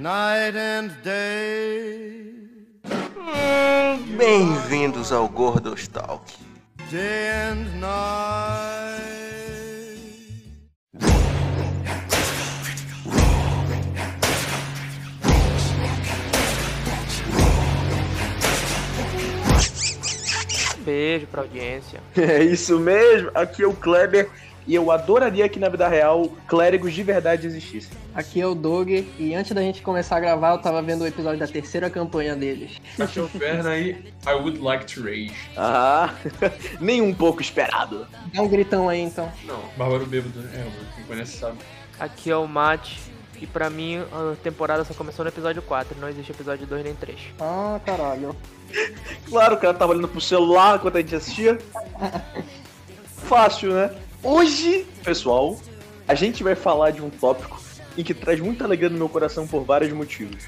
night and day, Bem-vindos ao Gordos Talk. day and night. Beijo pra audiência. É isso mesmo, aqui é o Kleber e eu adoraria que na vida real clérigos de verdade existissem. Aqui é o Doug e antes da gente começar a gravar, eu tava vendo o episódio da terceira campanha deles. Aqui é o Ferna e I would like to rage. Ah, nem um pouco esperado. Dá um gritão aí então. Não, Bárbaro Bêbado? É, quem conhece sabe. Aqui é o Mate. E pra mim, a temporada só começou no episódio 4, não existe episódio 2 nem 3. Ah, caralho. Claro, o cara tava olhando pro celular enquanto a gente assistia. Fácil, né? Hoje, pessoal, a gente vai falar de um tópico em que traz muita alegria no meu coração por vários motivos.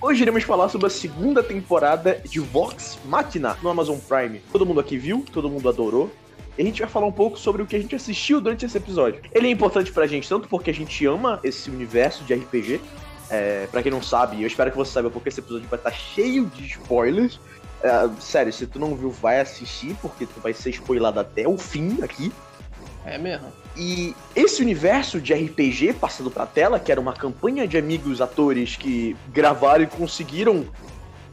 Hoje iremos falar sobre a segunda temporada de Vox Machina no Amazon Prime. Todo mundo aqui viu, todo mundo adorou. E a gente vai falar um pouco sobre o que a gente assistiu durante esse episódio. Ele é importante pra gente tanto porque a gente ama esse universo de RPG, é, para quem não sabe, eu espero que você saiba porque esse episódio vai estar cheio de spoilers. É, sério, se tu não viu, vai assistir, porque tu vai ser spoilado até o fim aqui. É mesmo. E esse universo de RPG passando pra tela, que era uma campanha de amigos atores que gravaram e conseguiram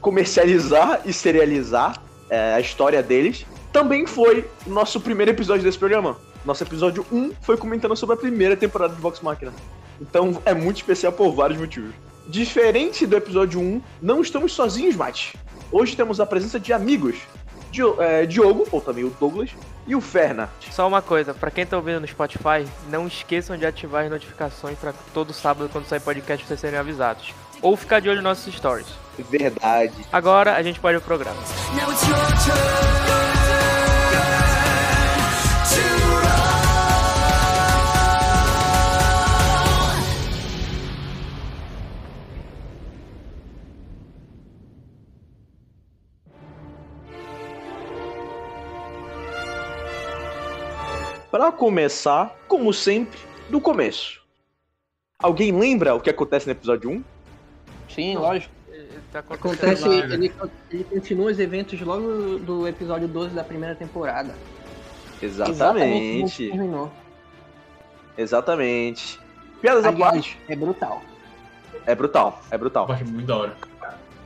comercializar e serializar é, a história deles, também foi o nosso primeiro episódio desse programa. Nosso episódio 1 foi comentando sobre a primeira temporada de Vox Machina. Então é muito especial por vários motivos. Diferente do episódio 1, não estamos sozinhos, Mate. Hoje temos a presença de amigos. É, Diogo, ou também o Douglas, e o Ferna. Só uma coisa, pra quem tá ouvindo no Spotify, não esqueçam de ativar as notificações pra todo sábado quando sair podcast vocês serem avisados. Ou ficar de olho nos nossos stories. Verdade. Agora a gente pode ir pro programa. Now it's your turn Pra começar, como sempre, do começo. Alguém lembra o que acontece no episódio 1? Sim, lógico. Tá Acontece, lá. ele, ele continua os eventos logo do episódio 12 da primeira temporada. Exatamente. terminou. Exatamente. Piadas à parte. é brutal. É brutal, é brutal. Eu acho muito da hora.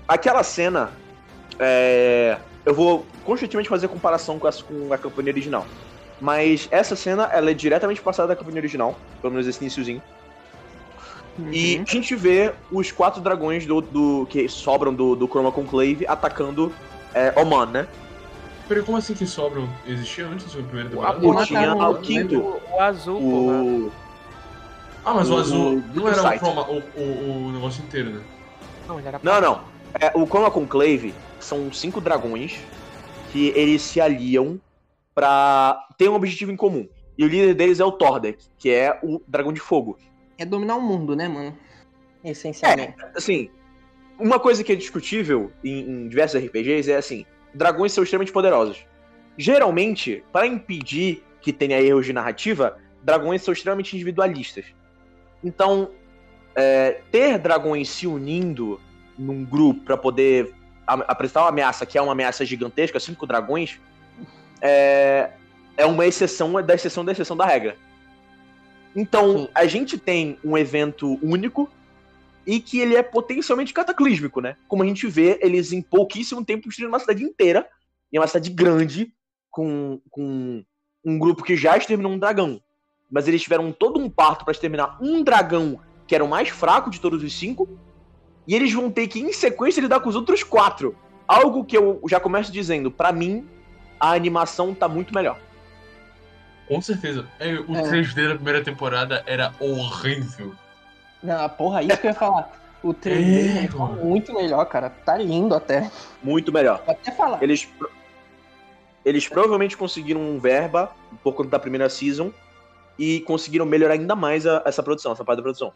Aquela cena, é, eu vou constantemente fazer comparação com, as, com a campanha original. Mas essa cena, ela é diretamente passada da campanha original, pelo menos esse iniciozinho. E a gente vê os quatro dragões do, do- que sobram do, do Chroma Conclave atacando é, Oman, né? Peraí, como assim que sobram? Existia antes da primeira temporada? Porra tinha mataram o quinto. O, o azul. O, Ah, mas o, o- azul o não era o, chroma, o, o, o negócio inteiro, né? Não, ele era Não, não. É, o Chroma Conclave são cinco dragões que eles se aliam pra ter um objetivo em comum. E o líder deles é o Tordek, que é o dragão de fogo. É dominar o mundo, né, mano? Essencialmente. Assim, uma coisa que é discutível em, em diversos RPGs é assim: dragões são extremamente poderosos. Geralmente, para impedir que tenha erros de narrativa, dragões são extremamente individualistas. Então, é, ter dragões se unindo num grupo para poder apresentar uma ameaça que é uma ameaça gigantesca, cinco dragões, é, é uma exceção da exceção da exceção da regra. Então, Sim. a gente tem um evento único e que ele é potencialmente cataclísmico, né? Como a gente vê, eles em pouquíssimo tempo destruindo uma cidade inteira, e é uma cidade grande, com, com um grupo que já exterminou um dragão. Mas eles tiveram todo um parto para exterminar um dragão que era o mais fraco de todos os cinco, e eles vão ter que, em sequência, lidar com os outros quatro. Algo que eu já começo dizendo, pra mim, a animação tá muito melhor. Com certeza. É, o É. 3D da primeira temporada era horrível. Não, porra, isso que eu ia falar. O 3D É, tá muito melhor, cara. Tá lindo até. Muito melhor. Vou até falar. Eles, eles provavelmente conseguiram um verba por conta da primeira season e conseguiram melhorar ainda mais a- essa produção, essa parte da produção.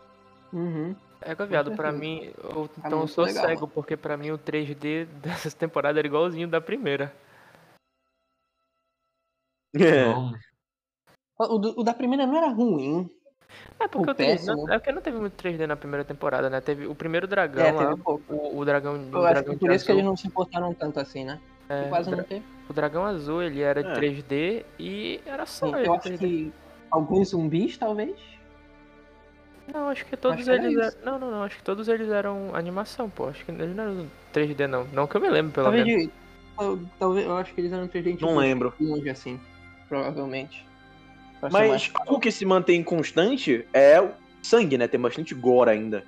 Uhum. É viado, pra mim, eu, Tá então eu sou legal. cego, porque pra mim o 3D dessa temporada era igualzinho da primeira. É. O, do- o da primeira não era ruim. É porque O o 3D, péssimo. não, é porque não teve muito 3D na primeira temporada, né? Teve o primeiro dragão É, lá, pouco. o, o dragão, o Eu acho dragão que por isso que azul. eles não se importaram tanto assim, né? é, Quase o, não teve. o dragão azul, ele era de É. 3D e era só Sim, ele eu acho 3D. que alguns zumbis, talvez. Não, acho que todos Acho que era eles eram... Não, não, não, acho que todos eles eram animação, pô. Acho que eles não eram 3D, não. Não que eu me lembro, pelo Talvez, menos. de- tal- talvez, eu acho que eles eram 3D tipo, Não lembro. longe assim, provavelmente. Mas algo que se mantém constante é o sangue, né? Tem bastante gore ainda.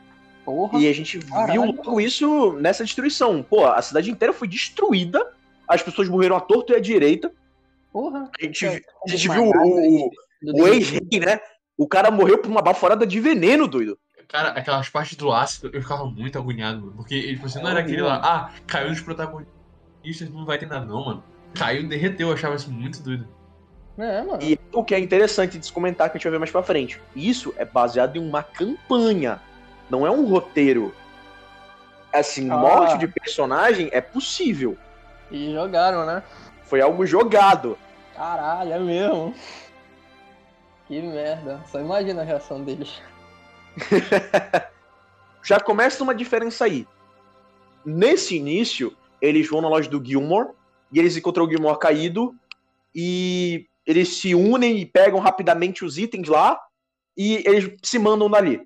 porra. E a gente viu Caralho. logo isso nessa destruição. Pô, a cidade inteira foi destruída. As pessoas morreram à torta e à direita. Porra. A gente, É, a gente viu o, o ex-rei, né? O cara morreu por uma baforada de veneno, doido. Cara, aquelas partes do ácido, eu ficava muito agoniado, mano. Porque, tipo assim, não era É, aquele lá, ah, caiu nos protagonistas, não vai ter nada, não, mano. Caiu, derreteu, eu achava isso muito doido. É, mano. E o que é interessante de se comentar que a gente vai ver mais pra frente. Isso é baseado em uma campanha. Não é um roteiro. Assim, Ah. morte de personagem é possível. E jogaram, né? Foi algo jogado. Caralho, é mesmo. Que merda. Só imagina a reação deles. Já começa uma diferença aí. Nesse início, eles vão na loja do Gilmore e eles encontram o Gilmore caído e eles se unem e pegam rapidamente os itens lá e eles se mandam dali.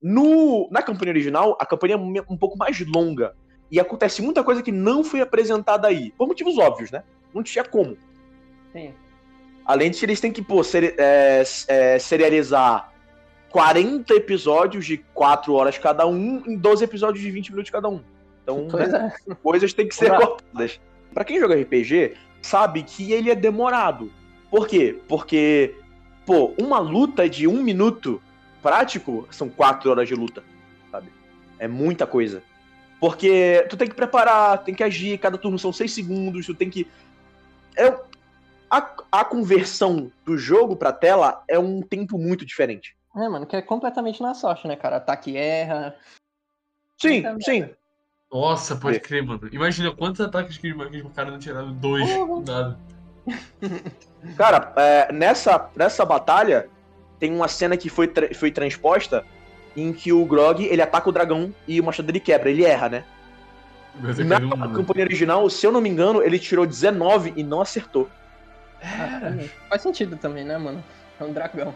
No, na campanha original, a campanha é um pouco mais longa e acontece muita coisa que não foi apresentada aí, por motivos óbvios, né? Não tinha como. Sim. Além de que eles têm que pô, seri- é, é, serializar 40 episódios de 4 horas cada um em 12 episódios de 20 minutos cada um. Então, né, é. coisas têm que ser cortadas. Pra quem joga RPG, sabe que ele é demorado. Por quê? Porque, pô, uma luta de um minuto prático são 4 horas de luta, sabe? É muita coisa. Porque tu tem que preparar, tem que agir, cada turno são 6 segundos, tu tem que. É, a, a conversão do jogo pra tela é um tempo muito diferente. É, mano, que é completamente na sorte, né, cara? Ataque erra. Sim, sim. Nossa, pode É. crer, mano. Imagina quantos ataques que o cara não tiraram dois nada. Cara, é, nessa, nessa batalha, tem uma cena que foi, tra- foi transposta em que o Grog ele ataca o dragão e o machado dele quebra, ele erra, né? Mas é Na não- campanha original, se eu não me engano, ele tirou 19 e não acertou. Caralho. Faz sentido também, né, mano? É um dragão.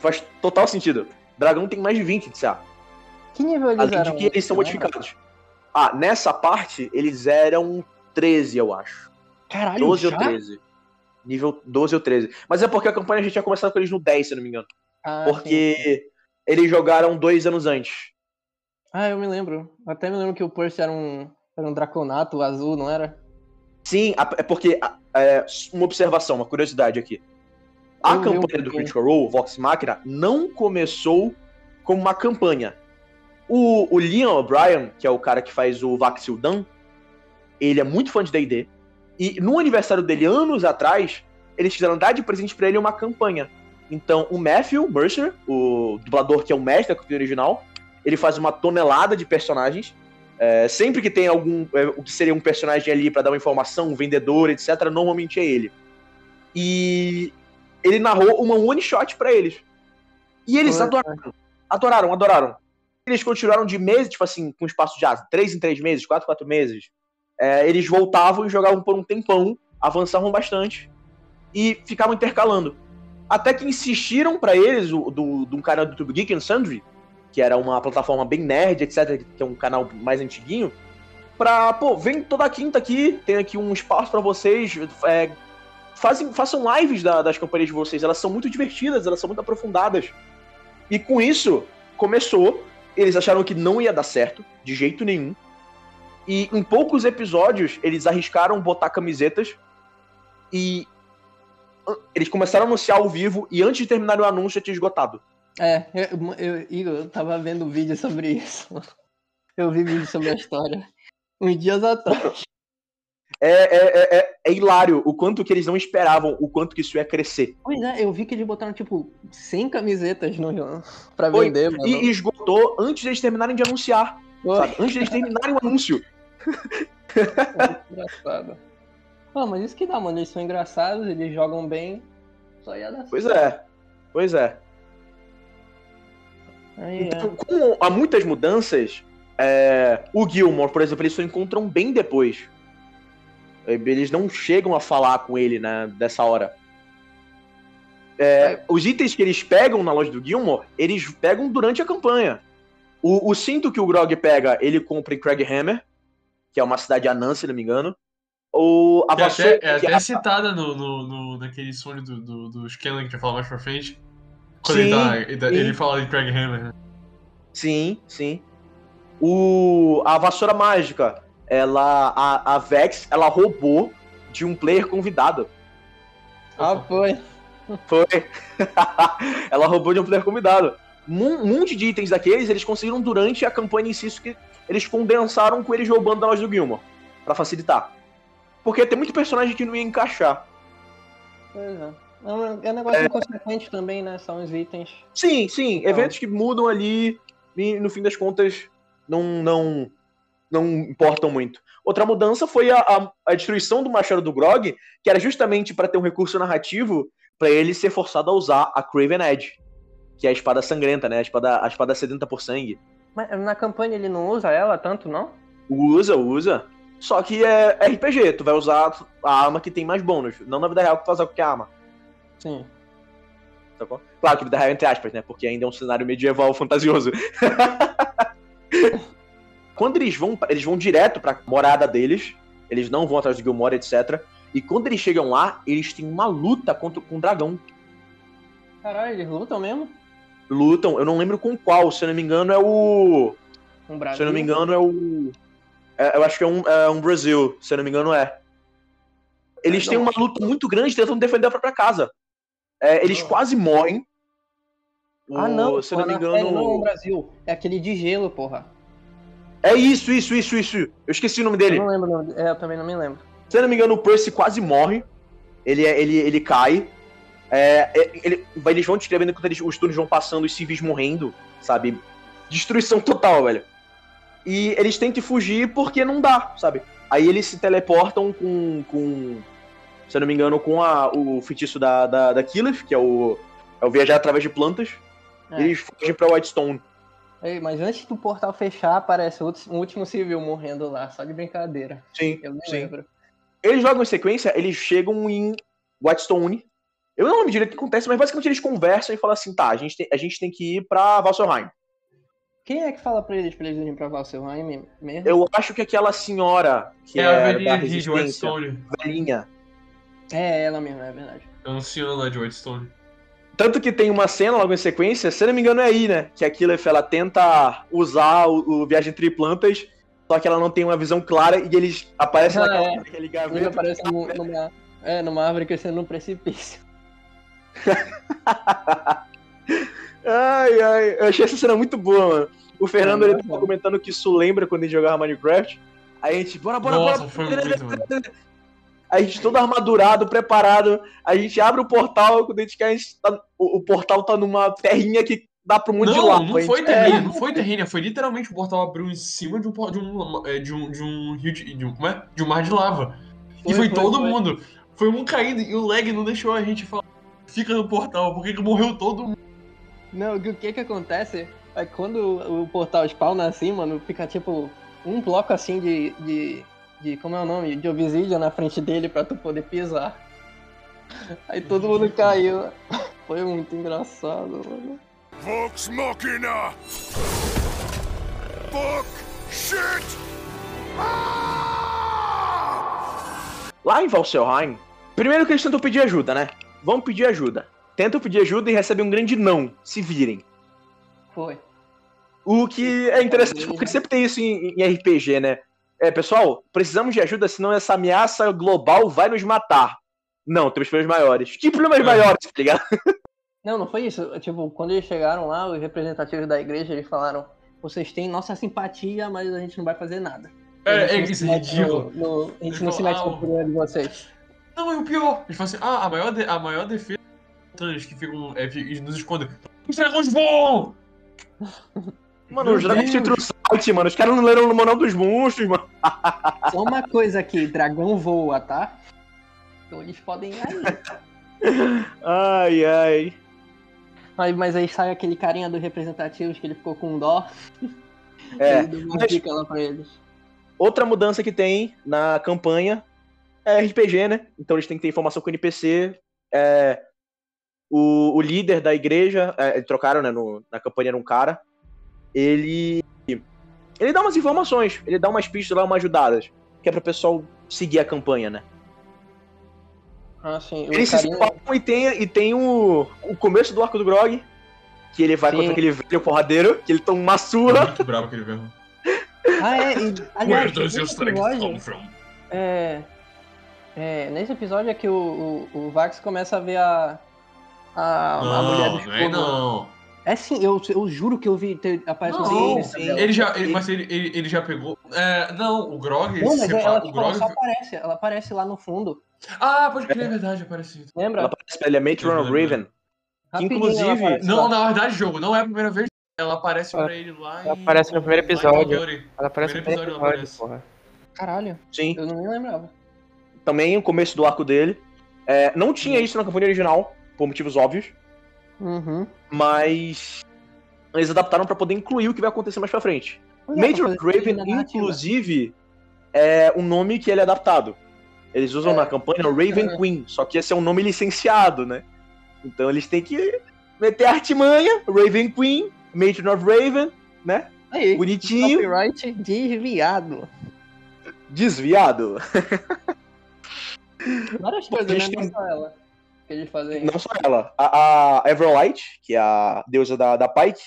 Faz total sentido. Dragão tem mais de 20 de CA. Que nível eles Além eram? de que eles são lembra? modificados. Ah, nessa parte, eles eram 13, eu acho. Caralho, 12 ou já? 13. Nível 12 ou 13. Mas é porque a campanha a gente tinha começado com eles no 10, se eu não me engano. Ah, sim. Porque eles jogaram dois anos antes. Ah, eu me lembro. Até me lembro que o Percy era um, era um draconato azul, não era? Sim, é porque. é, uma observação, uma curiosidade aqui. A Eu campanha do. Critical Role, Vox Machina, não começou como uma campanha. O, o Liam O'Brien, que é o cara que faz o Vaxildan, ele é muito fã de D&D. E no aniversário dele, anos atrás, eles quiseram dar de presente pra ele uma campanha. Então, o Matthew Mercer, o dublador que é o mestre da campanha original, ele faz uma tonelada de personagens. É, sempre que tem algum. é, o que seria um personagem ali pra dar uma informação, um vendedor, etc., normalmente é ele. E ele narrou uma one shot pra eles. E eles Foi, adoraram. Adoraram, adoraram. Eles continuaram de meses, tipo assim, com espaço de ah, três em três meses, quatro quatro meses. É, eles voltavam e jogavam por um tempão, avançavam bastante e ficavam intercalando. Até que insistiram pra eles, do, um canal do YouTube Geek and Sundry, que era uma plataforma bem nerd, etc., que é um canal mais antiguinho, pra, pô, vem toda quinta aqui, tem aqui um espaço pra vocês, é, fazem, façam lives da- das campanhas de vocês, elas são muito divertidas, elas são muito aprofundadas. E com isso, começou, eles acharam que não ia dar certo, de jeito nenhum, e em poucos episódios, eles arriscaram botar camisetas, e eles começaram a anunciar ao vivo, e antes de terminar o anúncio, já tinha esgotado. É, eu, eu, eu tava vendo vídeo sobre isso. Eu vi vídeo sobre a história. Uns dias atrás. É, é, é, é- é hilário o quanto que eles não esperavam, o quanto que isso ia crescer. Pois é, eu vi que eles botaram, tipo, 100 camisetas no pra Foi, vender, mano. E esgotou antes deles terminarem de anunciar? Antes deles terminarem o anúncio. engraçado. Ah, mas isso que dá, mano. Eles são engraçados, eles jogam bem. Só ia dar Pois certo. é, pois é. Aí, é. Então, como há muitas mudanças, é, o Gilmore, por exemplo, eles só encontram bem depois. Eles não chegam a falar com ele né, dessa hora. É, os itens que eles pegam na loja do Gilmore, eles pegam durante a campanha. O, o cinto que o Grog pega, ele compra em Craighammer, que é uma cidade anã, se não me engano. Ou a Que é vassoura. até, é que até a- citada no, no, no, naquele sonho do, do, do Scanlan que vai falar mais pra frente. Quando Sim, ele, tá, ele, tá- sim. ele fala de Craig Hammer, né? Sim, sim. O, a vassoura mágica, ela. A, a Vex, ela roubou de um player convidado. Ah, foi. Foi. ela roubou de um player convidado. Um monte de itens daqueles eles conseguiram durante a campanha em si, isso que eles condensaram com eles roubando da loja do Gilmore. Pra facilitar. Porque tem muito personagem que não ia encaixar. Pois é. É um, é um negócio inconsequente também, né? São os itens. Sim, sim. Então. Eventos que mudam ali e no fim das contas não, não, não importam muito. Outra mudança foi a, a, a destruição do Machado do Grog, que era justamente para ter um recurso narrativo para ele ser forçado a usar a Craven Edge, que é a espada sangrenta, né? A espada, a espada sedenta por sangue. Mas na campanha ele não usa ela tanto, não? Usa, usa. Só que é RPG, tu vai usar a arma que tem mais bônus. Não na vida real que tu vai usar qualquer arma. Sim. Sacou? Claro que vida real entre aspas, né? Porque ainda é um cenário medieval fantasioso. quando eles vão, eles vão direto pra morada deles, eles não vão atrás do Gilmore, etc. E quando eles chegam lá, eles têm uma luta contra com um dragão. Caralho, eles lutam mesmo? Lutam, eu não lembro com qual, se eu não me engano é o. Um Brasil? Se eu não me engano é o. é, eu acho que é um, é um Brasil, se eu não me engano é. Eles têm uma luta muito grande tentando defender a própria casa. É, eles quase morrem. Ah, O- não. Se eu não me série engano. não é um Brasil. É aquele de gelo, porra. É isso, isso, isso, isso. Eu esqueci o nome dele. Eu não lembro o nome. É, eu também não me lembro. Se eu não me engano, o Percy quase morre. Ele, é- ele, ele cai. É, é, ele- eles vão descrevendo enquanto eles- os turnos vão passando, os civis morrendo, sabe? Destruição total, velho. E eles que fugir porque não dá, sabe? Aí eles se teleportam com. com se eu não me engano, com a, o feitiço da, da, da Killeth, que é o, é o viajar através de plantas. É. E eles fogem pra Whitestone. Ei, mas antes do portal fechar, aparece o ulti- um último civil morrendo lá, só de brincadeira. Sim, Eu sim. lembro. Eles jogam em sequência, eles chegam em Whitestone. Eu não lembro direito o que acontece, mas basicamente eles conversam e falam assim: tá, a gente tem, a gente tem que ir pra Vasselheim. Quem é que fala pra eles pra eles irem pra Valselheim mesmo? Eu acho que aquela senhora que É é, a da velhinha de resistência, Whitestone. velhinha. É ela mesmo, é verdade. É um ancião lá de Whitestone. Tanto que tem uma cena logo em sequência, se não me engano é aí, né? Que a Killeth, ela tenta usar o, o Viagem Entre Plantas, só que ela não tem uma visão clara e eles aparecem Ah, naquela, é. naquele Ele gaveta. aparece num- numa, é, numa árvore crescendo num precipício. Ai, ai, eu achei essa cena muito boa, mano. O Fernando, É, ele tava bom. comentando que isso lembra quando gente jogava Minecraft. Aí a gente, bora, bora, Nossa, bora. foi muito. A gente todo armadurado, preparado. A gente abre o portal, quando a gente quer, a gente tá- o, o portal tá numa terrinha que dá pra um monte de Não, lava. não A foi gente- terreno, não foi terreno, foi literalmente o portal abriu em cima de um, de um, é, de um, de um rio de, de um, como é? De um mar de lava. e Foi, foi, foi, todo foi. mundo. Foi um caindo e o lag não deixou a gente falar. Fica no portal, porque que morreu todo mundo. Não, o que que acontece é que quando o, o portal spawna assim, mano, fica tipo um bloco assim de, de, de como é o nome? De obsidian na frente dele pra tu poder pisar. Aí todo mundo caiu. Foi muito engraçado, mano. Vox Machina! Fuck! Shit! Lá em Valselheim, primeiro que eles tentam pedir ajuda, né? Vão pedir ajuda. Tentam pedir ajuda e recebem um grande não. Se virem. Foi. O que é interessante, porque sempre tem isso em, em RPG, né? É, pessoal, precisamos de ajuda, senão essa ameaça global vai nos matar. Não, temos problemas maiores. Que problemas É. maiores, tá ligado? Não, não foi isso. Tipo, quando eles chegaram lá, os representativos da igreja, eles falaram: vocês têm nossa simpatia, mas a gente não vai fazer nada. É, é, não se isso é ridículo. no- no- a gente Eles não se mete "Ah, no problema de vocês. Não, é o pior. Eles falam assim, ah, a maior, de- a maior defesa que ficam, é, nos escondem. Os dragões voam! Mano, Meu os dragões Deus. entram no site, mano. Os caras não leram o Manual dos Monstros, mano. Só uma coisa aqui, dragão voa, tá? Então eles podem ir aí. Ai, ai. Mas, mas aí sai aquele carinha dos representativos que ele ficou com dó. É, mas- lá pra eles. Outra mudança que tem na campanha é RPG, né? Então eles têm que ter informação com o NPC. É, o, o líder da igreja, é, trocaram, né? no- na campanha era um cara. Ele. Ele dá umas informações, ele dá umas pistas lá, umas ajudadas. Que é pro pessoal seguir a campanha, né? Ah, sim. O Eles se carinha... separam e tem, e tem o, o começo do arco do Grog. Que ele vai Sim. contra aquele velho porradeiro, que ele toma uma surra. Muito bravo aquele verbo. Ah, é. E, aliás, Where does your nesse strength episódio, come from? é, é, nesse episódio é que o, o, o Vax começa a ver a, a, a mulher do Não, não é. É sim, eu, eu juro que eu vi, ter, aparece Não, referência dela. Ele já, ele, mas ele, ele, ele já pegou. É, não, o Grog. Não, mas ela, o tipo, Grog. ela só aparece, ela aparece lá no fundo, Ah, pode crer, é verdade, aparece. lembra? Ela parece ele é Matron of Raven. Rapidinho inclusive- ela aparece Não, lá. na verdade, jogo, não é a primeira vez. Ela aparece Ela- pra ele lá ela em- aparece no primeiro episódio. Ela aparece no Primeiro primeiro episódio episódio, ela porra. Caralho, Sim. eu não me lembrava. Também o começo do arco dele. É, não tinha isso na campanha original, por motivos óbvios. Uhum. Mas. Eles adaptaram pra poder incluir o que vai acontecer mais pra frente. Pra Major fazer Raven, sentido na narrativa. inclusive, é um nome que ele é adaptado. Eles usam É. na campanha Raven É. Queen, só que esse é um nome licenciado, né? Então eles têm que meter a artimanha, Raven Queen, Matron of Raven, né? Aí, Bonitinho, copyright desviado. desviado. Várias coisas, né? gente Não tem- só ela. Que eles fazem. Não só ela. A, a Everlight, que é a deusa da, da Pike,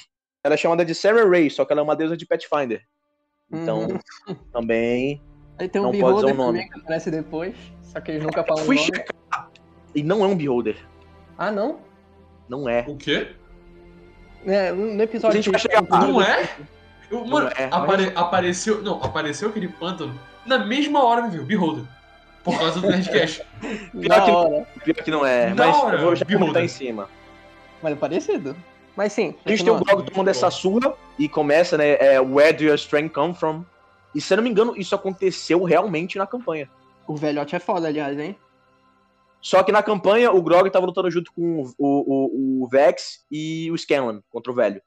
ela é chamada de Sarah Ray, só que ela é uma deusa de Pathfinder. Então, Uhum. também. Aí tem um não pode usar Beholder o nome. também que aparece depois. Só que eles nunca falam o Fui nome. checar. E não é um Beholder. Ah, não? Não é. O quê? É, no episódio. A gente vai chegar lá. Não é? Eu, mano, é, mas- apare- apareceu. Não, apareceu aquele pântano na mesma hora, viu? Beholder. Por causa do Nerdcast. Da que- hora. Pior que não é, Da mas hora, eu vou já comentar em cima. Mas é parecido. Mas sim. A gente tem o. Grog tomando essa surra e começa, né? É, Where do your strength come from? E se eu não me engano, isso aconteceu realmente na campanha. O velhote é foda, aliás, hein? Só que na campanha, o Grog tava lutando junto com o, o, o Vex e o Scanlan contra o velho.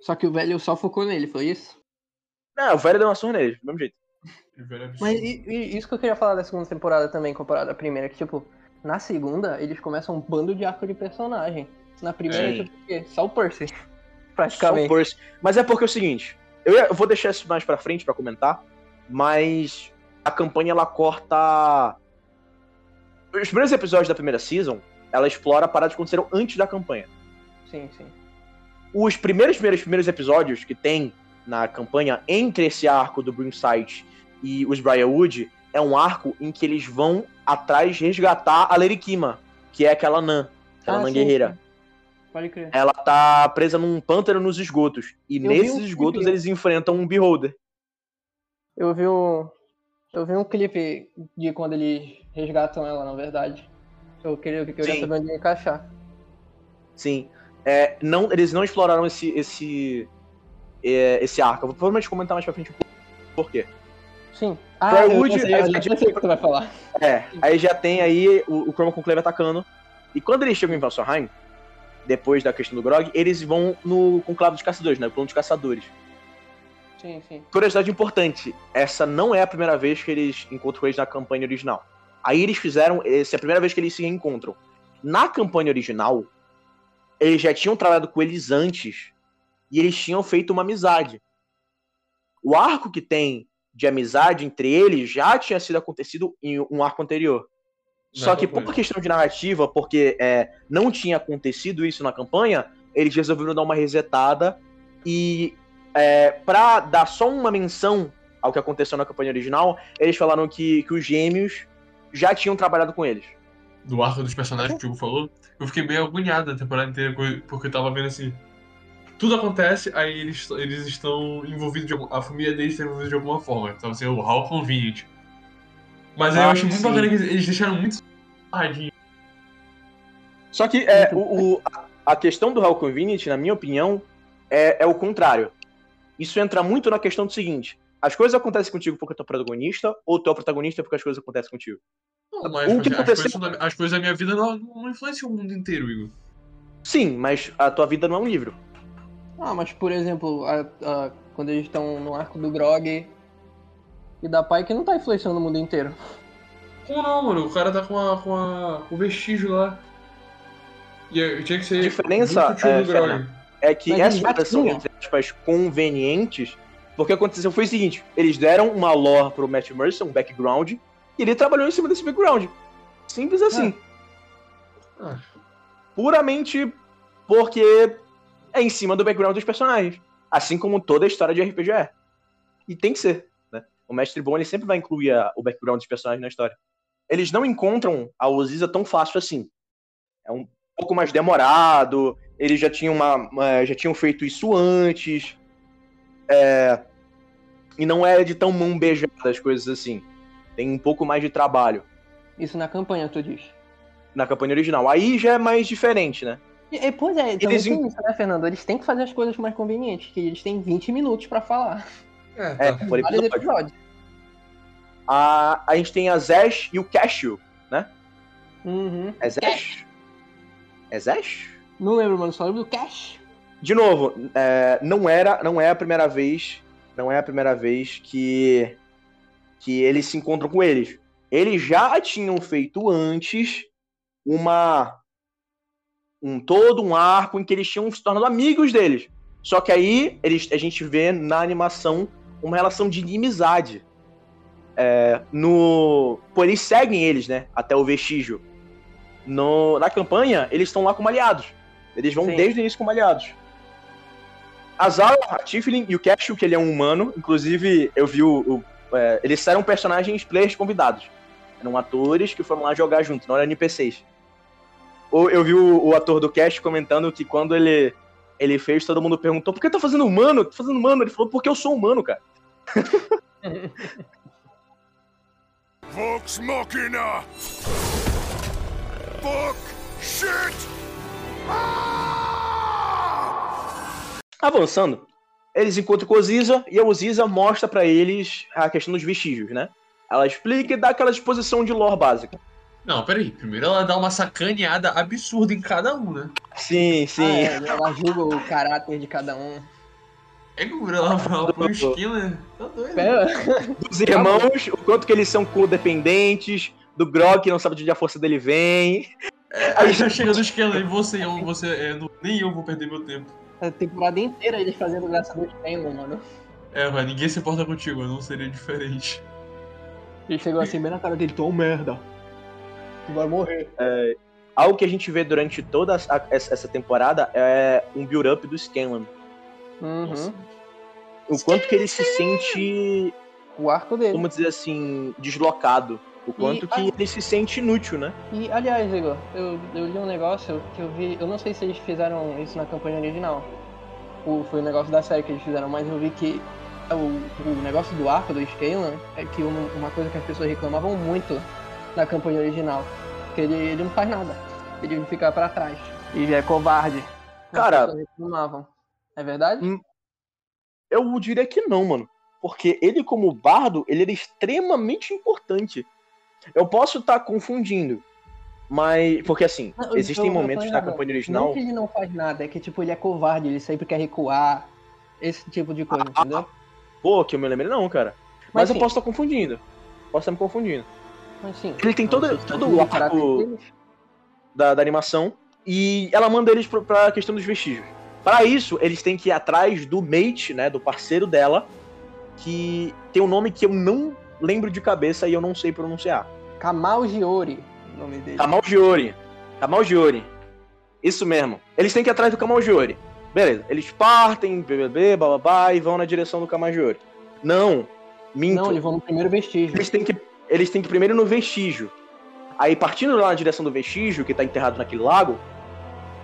Só que o velho só focou nele, foi isso? Não, o velho deu uma surra nele, do mesmo jeito. Absurdo. Mas e- e isso que eu queria falar da segunda temporada também, comparado à primeira, que tipo, na segunda eles começam um bando de arco de personagem. Na primeira, Sim. tipo? Só o Percy. Só Praticamente. o Percy. Mas é porque é o seguinte, eu, ia- eu vou deixar isso mais pra frente pra comentar, mas a campanha ela corta. Os primeiros episódios da primeira season, ela explora paradas que aconteceram antes da campanha. Sim, sim. Os primeiros, primeiros, primeiros episódios que tem na campanha entre esse arco do Brimside e os Briarwood é um arco em que eles vão atrás resgatar a Lerikima, que é aquela Nan, aquela Ah, Nan sim, guerreira. sim. Pode crer. Ela tá presa num pântano nos esgotos. E Eu nesses um esgotos clipe. eles enfrentam um Beholder. Eu vi um. Eu vi um clipe de quando eles resgatam ela, na verdade. Eu queria, eu queria saber onde encaixar. Sim. É, não, eles não exploraram esse, esse, é, esse arco. Eu vou provavelmente comentar mais pra frente o porquê. Sim. Ah, eu, Briarwood já sei, é- eu já sei o que tu vai falar. É, aí já tem aí o, o Chroma com o Cleve atacando. E quando eles chegam em Valsorheim, depois da questão do Grog, eles vão no conclave dos caçadores, né? O plano dos caçadores. Sim, sim. Curiosidade importante, essa não é a primeira vez que eles encontram eles na campanha original. Aí eles fizeram, essa é a primeira vez que eles se reencontram. Na campanha original, eles já tinham trabalhado com eles antes e eles tinham feito uma amizade. O arco que tem de amizade entre eles já tinha sido acontecido em um arco anterior. Só Não, que foi. por questão de narrativa, porque é, não tinha acontecido isso na campanha, eles resolveram dar uma resetada e é, pra dar só uma menção ao que aconteceu na campanha original, eles falaram que, que os gêmeos já tinham trabalhado com eles. do arco dos personagens que o Hugo falou, eu fiquei meio agoniado a temporada inteira, porque eu tava vendo assim. Tudo acontece, aí eles, eles estão envolvidos de A família deles está envolvida de alguma forma. Então, assim, o how convenient. Mas aí eu Ah, achei muito sim. bacana que eles deixaram muito. Só que é, o, o- a- questão do Hell Convenient, na minha opinião, é, é o contrário. Isso entra muito na questão do seguinte: as coisas acontecem contigo porque tu é o protagonista, ou tu é o protagonista porque as coisas acontecem contigo. Não, mas O que assim, as, aconteceu- coisas da, as coisas da minha vida não, não influenciam o mundo inteiro, Igor. Sim, mas a tua vida não é um livro. Ah, mas por exemplo, a- a- quando eles estão no arco do Grog e da Pai que não tá influenciando o mundo inteiro. Como não, mano? O cara tá com, a, com, a, com o vestígio lá. E aí, tinha que ser. A diferença, é, do Grog. Fernando, É que Mas essas coisas são, entre aspas, convenientes, porque o que aconteceu foi o seguinte, eles deram uma lore pro Matt Mercer, um background, e ele trabalhou em cima desse background. Simples assim. Ah. Puramente porque é em cima do background dos personagens. Assim como toda a história de RPG é. E tem que ser. Né? O mestre bom ele sempre vai incluir a- o background dos personagens na história. Eles não encontram a Osiza tão fácil assim. É um pouco mais demorado. Eles já tinham, uma, uma- já tinham feito isso antes. É, e não é de tão mão beijada as coisas assim. Tem um pouco mais de trabalho Isso na campanha, tu diz. na campanha original. Aí já é mais diferente, né? E, pois é, também Eles tem isso, né, Fernando? Eles têm que fazer as coisas mais convenientes, que eles têm 20 minutos pra falar. É, É, tá. por Vários episódio. episódios. A, a gente tem a Zesh e o Cashew. Uhum. É Zesh? É Zesh? Não lembro, mano, só lembro do Cash. De novo, é, não era, não é a primeira vez, não é a primeira vez que que eles se encontram com eles. Eles já tinham feito antes uma um todo um arco em que eles tinham se tornado amigos deles. Só que aí eles, a gente vê na animação uma relação de inimizade. É, no, pô, eles seguem eles, né? Até o vestígio. No, na campanha, eles estão lá como aliados. Eles vão Sim. desde o início como aliados. A Zara, a Tiflin e o Cashew, que ele é um humano. Inclusive, eu vi o. o- é, eles eram personagens players convidados. Eram atores que foram lá jogar junto, não eram NPCs. Eu vi o, o ator do Cash comentando que quando ele, ele fez, todo mundo perguntou: por que tá fazendo humano? Tá fazendo humano? Ele falou: porque eu sou humano, cara. Vox Machina! Fuck! Shit! Ah! Avançando, eles encontram com a Ziza e a Oziza mostra pra eles a questão dos vestígios, né? Ela explica e dá aquela exposição de lore básica. Não, peraí. Primeiro ela dá uma sacaneada absurda em cada um, né? Sim, sim. Ah, é, ela julga o caráter de cada um. É que ela fala pro Skinner. Tá doido. Pera, Dos irmãos, o quanto que eles são codependentes, do Grog que não sabe de onde a força dele vem. Aí já chega no Skinner e você, eu, você é, não- nem eu vou perder meu tempo. a temporada inteira eles fazendo graça do Stendhal, mano. É, mas ninguém se importa contigo, eu não seria diferente. Ele chegou assim bem na cara dele, tu é um merda. Tu vai morrer. Algo que a gente vê durante toda a- essa temporada é um build-up do Scanlan. Uhum. O quanto que ele se sente, O arco dele. vamos dizer assim, deslocado. O quanto que ah. ele se sente inútil, né? E, aliás, Igor, eu, eu li um negócio que eu vi. Eu não sei se eles fizeram isso na campanha original. O, foi o negócio da série que eles fizeram, mas eu vi que o, o negócio do arco do Scalan é que uma, uma coisa que as pessoas reclamavam muito na campanha original. Que ele, ele não faz nada. Ele fica pra trás. E é covarde. Cara-. É verdade? Hum. Eu diria que não, mano. Porque ele, como bardo, ele era extremamente importante. Eu posso estar confundindo. Mas. Porque assim, Não, eu- existem eu- eu momentos falei na nada. campanha Não original. que ele não faz nada, é que tipo, ele é covarde, ele sempre quer recuar. Esse tipo de coisa, entendeu? Pô, que eu me lembrei, não, cara. Mas, eu sim, posso estar confundindo. Posso estar me confundindo. Ele tem todo, todo o arco da, da animação. E ela manda eles pro- pra questão dos vestígios. Para isso, eles têm que ir atrás do mate, né? Do parceiro dela. Que tem um nome que eu não lembro de cabeça e eu não sei pronunciar. Kamal Giori, o nome dele. Kamal Giori. Kamal Giori. Isso mesmo. Eles têm que ir atrás do Kamal Giori. Beleza. Eles partem, BBB, bababá, e vão na direção do Kamal Giori. Não. Minto. Não, eles vão no primeiro vestígio. Eles têm que, eles têm que ir primeiro no vestígio. Aí, partindo lá na direção do vestígio, que tá enterrado naquele lago,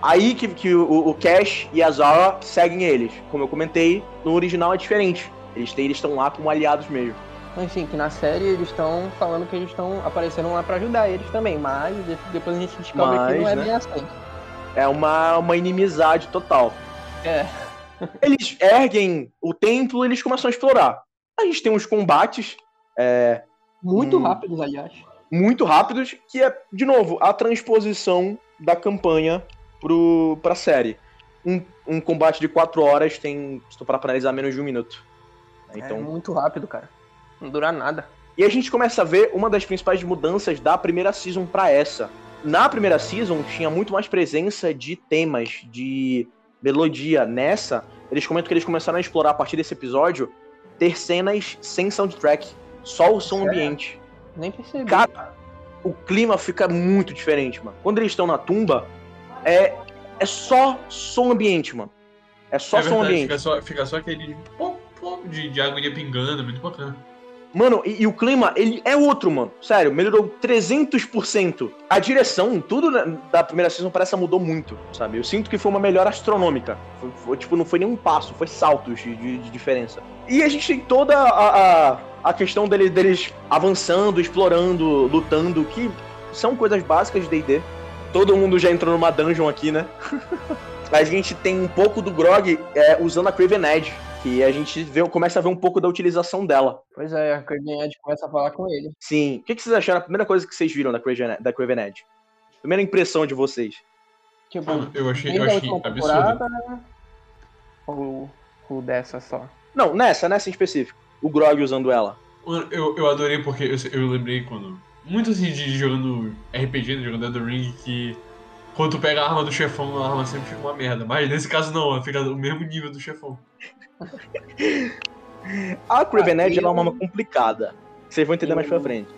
aí que, que o, o Cash e a Zara seguem eles. Como eu comentei, no original é diferente. Eles estão lá como aliados mesmo. Mas sim, que na série eles estão falando que eles estão aparecendo lá pra ajudar eles também, mas de- depois a gente descobre Mas, que não é né? bem assim. É uma, uma inimizade total. É. Eles erguem o templo e eles começam a explorar. A gente tem uns combates é, Muito Hum. rápidos, aliás. muito rápidos, que é, de novo, a transposição da campanha pro, pra série. Um, um combate de 4 horas tem, se tu parar pra analisar, menos de um minuto. Então, É muito rápido, cara. Não dura nada. E a gente começa a ver uma das principais mudanças da primeira season pra essa. Na primeira season tinha muito mais presença de temas, de melodia. Nessa, eles comentam que eles começaram a explorar a partir desse episódio ter cenas sem soundtrack, só o som Sério? ambiente. Nem percebi. Cara, o clima fica muito diferente, mano. Quando eles estão na tumba, é, é só som ambiente, mano. É só é som verdade, ambiente. fica só, fica só aquele pop, pop de, de aguinha pingando, muito bacana. Mano, e, e o clima, ele é outro, mano. Sério, melhorou 300%. A direção, tudo na- da primeira season parece que mudou muito, sabe? Eu sinto que foi uma melhora astronômica. Foi, foi, tipo, não foi nem um passo, foi saltos de, de- de diferença. E a gente tem toda a, a, a questão dele- deles avançando, explorando, lutando, que são coisas básicas de D&D. Todo mundo já entrou numa dungeon aqui, né? a gente tem um pouco do Grog é, usando a Craven Edge, que a gente vê, começa a ver um pouco da utilização dela. Pois é, a Craven Edge começa a falar com ele. Sim. O que, que vocês acharam? A primeira coisa que vocês viram da Craven, da Craven Edge? Primeira impressão de vocês. Tipo, eu achei, eu achei absurdo. Ou, ou dessa só? Não, nessa, nessa em específico. O Grog usando ela. Mano, eu, eu adorei porque eu, eu lembrei quando. Muito assim de jogando RPG, né, jogando Elden Ring, que quando tu pega a arma do chefão, a arma sempre fica uma merda. Mas nesse caso não, ela fica no mesmo nível do chefão. A Craven Edge ela é uma eu- arma complicada. Vocês vão entender mais pra frente.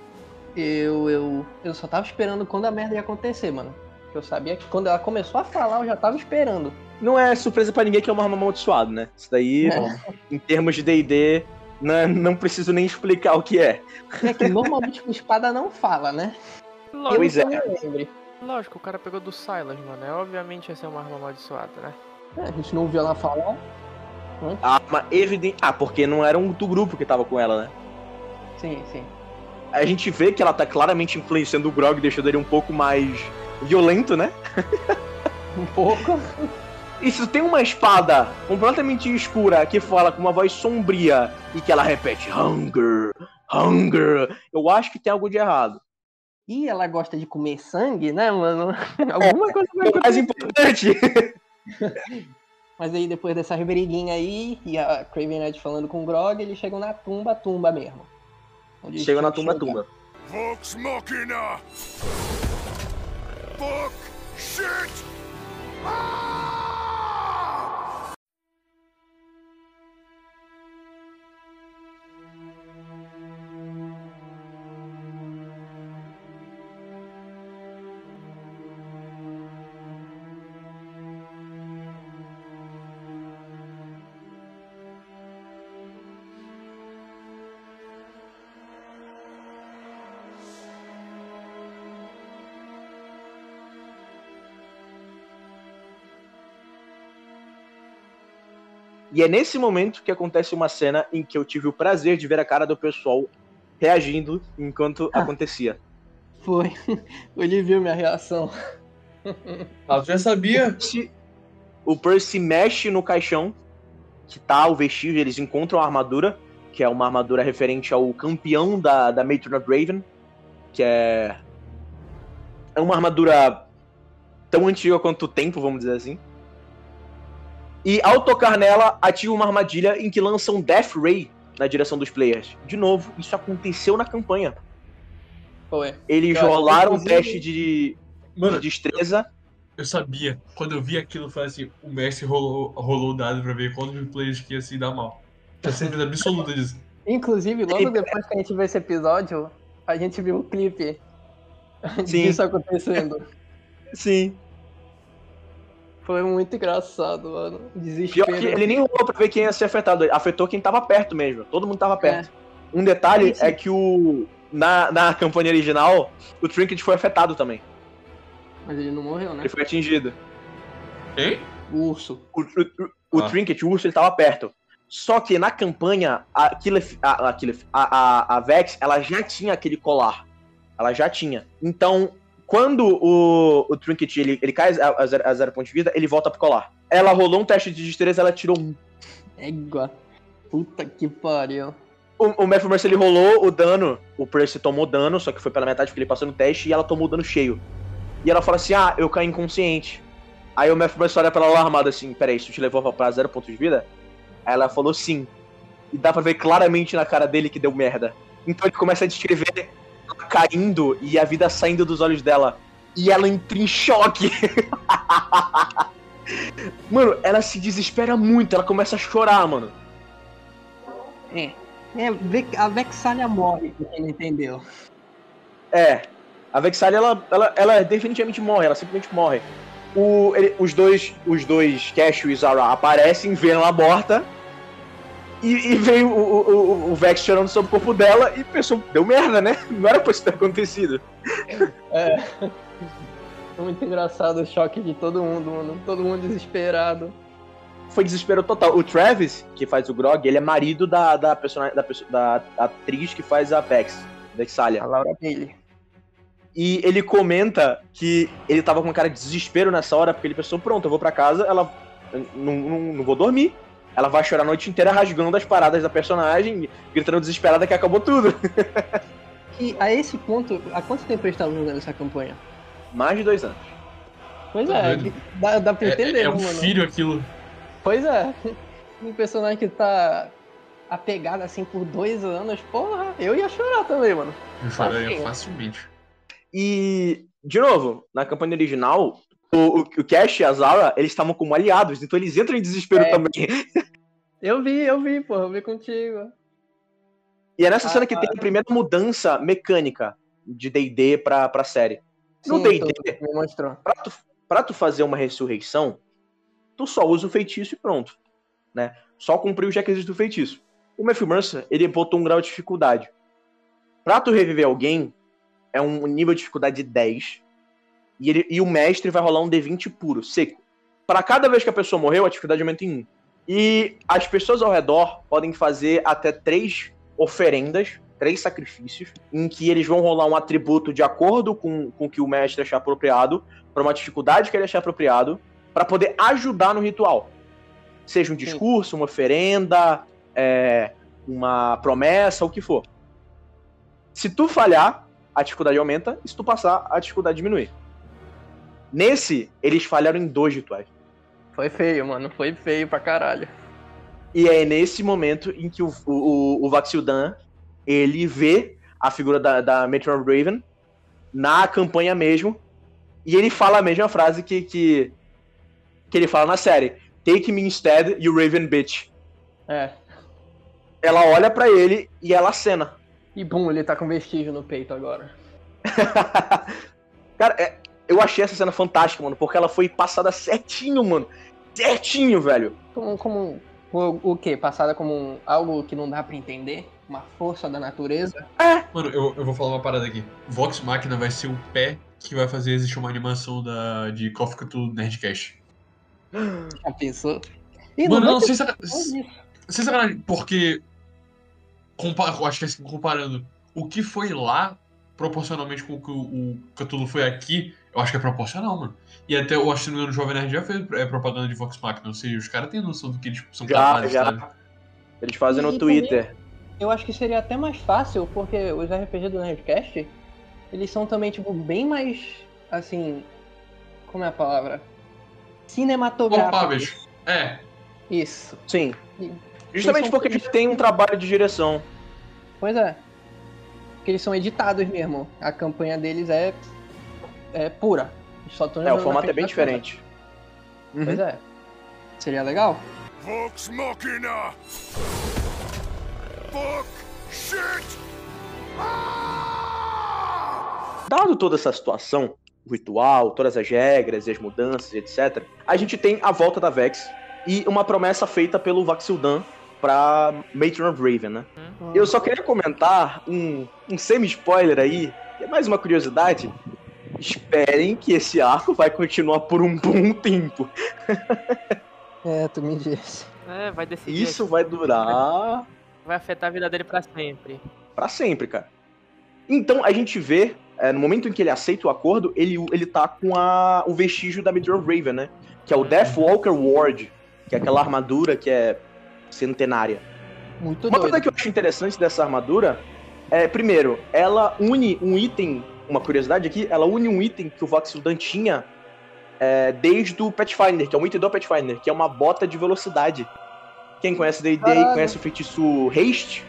Eu, eu, eu só tava esperando quando a merda ia acontecer, mano. Eu sabia que quando ela começou a falar, eu já tava esperando. Não é surpresa pra ninguém que é uma arma amaldiçoada, né? Isso daí, É. em termos de D&D, não, não preciso nem explicar o que é. É que normalmente com espada não fala, né? Lógico, Pois eu é. lógico, o cara pegou do Silas, mano. É obviamente ia ser uma arma amaldiçoada, né? É, a gente não viu ela falar. A arma evidente... Ah, porque não era um do grupo que tava com ela, né? Sim, sim. A gente vê que ela tá claramente influenciando o Grog, deixando ele um pouco mais violento, né? Um pouco. E se tem uma espada completamente escura que fala com uma voz sombria e que ela repete hunger, hunger, eu acho que tem algo de errado. E ela gosta de comer sangue, né, mano? Alguma coisa vai É mais importante. Mas aí depois dessa briguinha aí, e a Craven Edge falando com o Grog, eles chegam na tumba, tumba mesmo. Onde eles Chega na tumba, tumba. Vox Machina! Fuck! Shit! Ah! E é nesse momento que acontece uma cena em que eu tive o prazer de ver a cara do pessoal reagindo enquanto acontecia. Foi. Ele viu minha reação. Ah, já sabia? O Percy mexe no caixão, que tá o vestígio, eles encontram a armadura, que é uma armadura referente ao campeão da, da Matron of Raven, que é. É uma armadura tão antiga quanto o tempo, vamos dizer assim. E ao tocar nela, ativa uma armadilha em que lança um Death Ray na direção dos players. De novo, isso aconteceu na campanha. Foi. Eles Eu acho que, rolaram um teste de, de Mano, destreza. eu sabia. Quando eu vi aquilo, eu falei assim: o mestre rolou, rolou o dado pra ver quantos players que ia se dar mal. Tinha certeza absoluta disso. Inclusive, logo depois que a gente viu esse episódio, a gente viu o clipe Sim. disso acontecendo. Sim. Foi muito engraçado, mano. Pior Desespero. que ele nem rolou pra ver quem ia ser afetado. Afetou quem tava perto mesmo. Todo mundo tava perto. Um detalhe sim. é que o. Na, na campanha original, o Trinket foi afetado também. Mas ele não morreu, né? Ele foi atingido. Hein? O urso. O, o, o Ah. Trinket, o urso, ele tava perto. Só que na campanha, a, Killef, a, a, Killef, a, a, a Vex, ela já tinha aquele colar. Ela já tinha. Então, quando o, o Trinket ele, ele cai a, a, zero, a zero ponto de vida, ele volta pro colar. Ela rolou um teste de destreza, ela tirou um. Égua. Puta que pariu. O, o Matthew Mercer, ele rolou o dano, o Percy tomou dano, só que foi pela metade porque ele passou no teste, e ela tomou o dano cheio. E ela fala assim, ah, eu caí inconsciente. Aí o Mephibosheth olha pra ela alarmado assim, peraí, isso te levou pra zero ponto de vida? Aí ela falou sim. E dá pra ver claramente na cara dele que deu merda. Então ele começa a descrever caindo e a vida saindo dos olhos dela. E ela entra em choque. mano, ela se desespera muito, ela começa a chorar, mano. É. É, a Vexalia morre, pra quem não entendeu. É. A Vexalia, ela, ela, ela definitivamente morre, ela simplesmente morre. O, ele- os dois, os dois Cashew e Zara aparecem, vêem ela morta. E, e vem o, o, o- o Vex chorando sobre o corpo dela e pensou, deu merda, né? Não era pra isso ter acontecido. É. Muito engraçado o choque de todo mundo, mano. Todo mundo desesperado. Foi desespero total. O Travis, que faz o Grog, ele é marido da, da, personagem, da, da atriz que faz a Vex, Vexalia. A Laura Bailey. E ele comenta que ele tava com um cara de desespero nessa hora, porque ele pensou, pronto, eu vou pra casa, ela não, não, não vou dormir. Ela vai chorar a noite inteira rasgando as paradas da personagem, gritando desesperada que acabou tudo. E a esse ponto, há quanto tempo eles estavam jogando essa campanha? Mais de dois anos. Pois Tá é, dá, dá pra É, entender, é um mano. filho aquilo. Pois é. Um personagem que tá apegado assim por dois anos, porra, eu ia chorar também, mano. Eu choraria Facinho. facilmente. E, de novo, na campanha original, o, o, Cash e a Zara, eles estavam como aliados, então eles entram em desespero É. também. Eu vi, eu vi, porra, eu vi contigo. E é nessa Ah, cena que ah. tem a primeira mudança mecânica de D&D pra, pra série. No D&D, pra tu, pra tu fazer uma ressurreição, tu só usa o feitiço e pronto. Né? Só cumprir os requisitos do feitiço. O Matthew Mercer, ele botou um grau de dificuldade. Pra tu reviver alguém, é um nível de dificuldade de 10. E, ele, e o mestre vai rolar um D20 puro, seco. Para cada vez que a pessoa morreu, a dificuldade aumenta em 1. E as pessoas ao redor podem fazer até três oferendas, três sacrifícios, em que eles vão rolar um atributo de acordo com, com o que o mestre achar apropriado, para uma dificuldade que ele achar apropriado, para poder ajudar no ritual. Seja um discurso, uma oferenda, é, uma promessa, o que for. Se tu falhar, a dificuldade aumenta, e se tu passar, a dificuldade diminui. Nesse, eles falharam em dois rituais. Foi feio, mano. Foi feio pra caralho. E é nesse momento em que o, o, o Vaxildan, ele vê a figura da, da Matron Raven na campanha mesmo, e ele fala a mesma frase que, que, que ele fala na série. Take me instead, you Raven bitch. É. Ela olha pra ele e ela acena. E bum, ele tá com vestígio no peito agora. Cara, é- eu achei essa cena fantástica, mano, porque ela foi passada certinho, mano. Certinho, velho. Como, como o, o quê? Passada como um- algo que não dá pra entender? Uma força da natureza? Mano, eu, eu vou falar uma parada aqui. Vox Machina vai ser o pé que vai fazer existir uma animação da, de Coffee Cthulhu Nerdcast. Já pensou? Ih, Mano, não, ter sem, saca... porra disso. sem sacanagem, porque. Compa... Acho que assim, comparando o que foi lá, proporcionalmente com o que o, o Cthulhu foi aqui, eu acho que é proporcional, mano. E até eu acho que o Jovem Nerd já fez é, propaganda de Vox Machina, ou seja, os caras têm noção do que eles são Já, capazes, já. sabe? Eles fazem no E Twitter. Eu acho que seria até mais fácil, porque os RPG do Nerdcast, eles são também, tipo, bem mais, assim... Como é a palavra? Cinematográficos. É, Isso. Sim. E- Justamente são porque a gente tem um trabalho de direção. Pois é. Porque eles são editados mesmo. A campanha deles é... É pura. Só É, o formato é bem diferente. Pois é. Seria legal? Vox Machina! Fuck! Shit! Ah! Dado toda essa situação, o ritual, todas as regras e as mudanças, etc., a gente tem a volta da Vex e uma promessa feita pelo Vaxildan pra Matron of Raven, né? Eu só queria comentar um, um semi-spoiler aí, que é mais uma curiosidade. Esperem que esse arco vai continuar por um bom tempo. É, tu me disse. É, vai decidir. Isso vai durar Vai afetar a vida dele pra sempre. Pra sempre, cara. Então a gente vê, é, no momento em que ele aceita o acordo, ele, ele tá com a, o vestígio da Meteor Raven, né? Que é o Deathwalker Ward, que é aquela armadura que é centenária. Muito Uma doido. coisa que eu acho interessante dessa armadura é, primeiro, ela une um item, uma curiosidade aqui, ela une um item que o Voxildan tinha é, desde o Pathfinder, que é o item do Pathfinder, que é uma bota de velocidade. Quem conhece D&D conhece o feitiço Haste,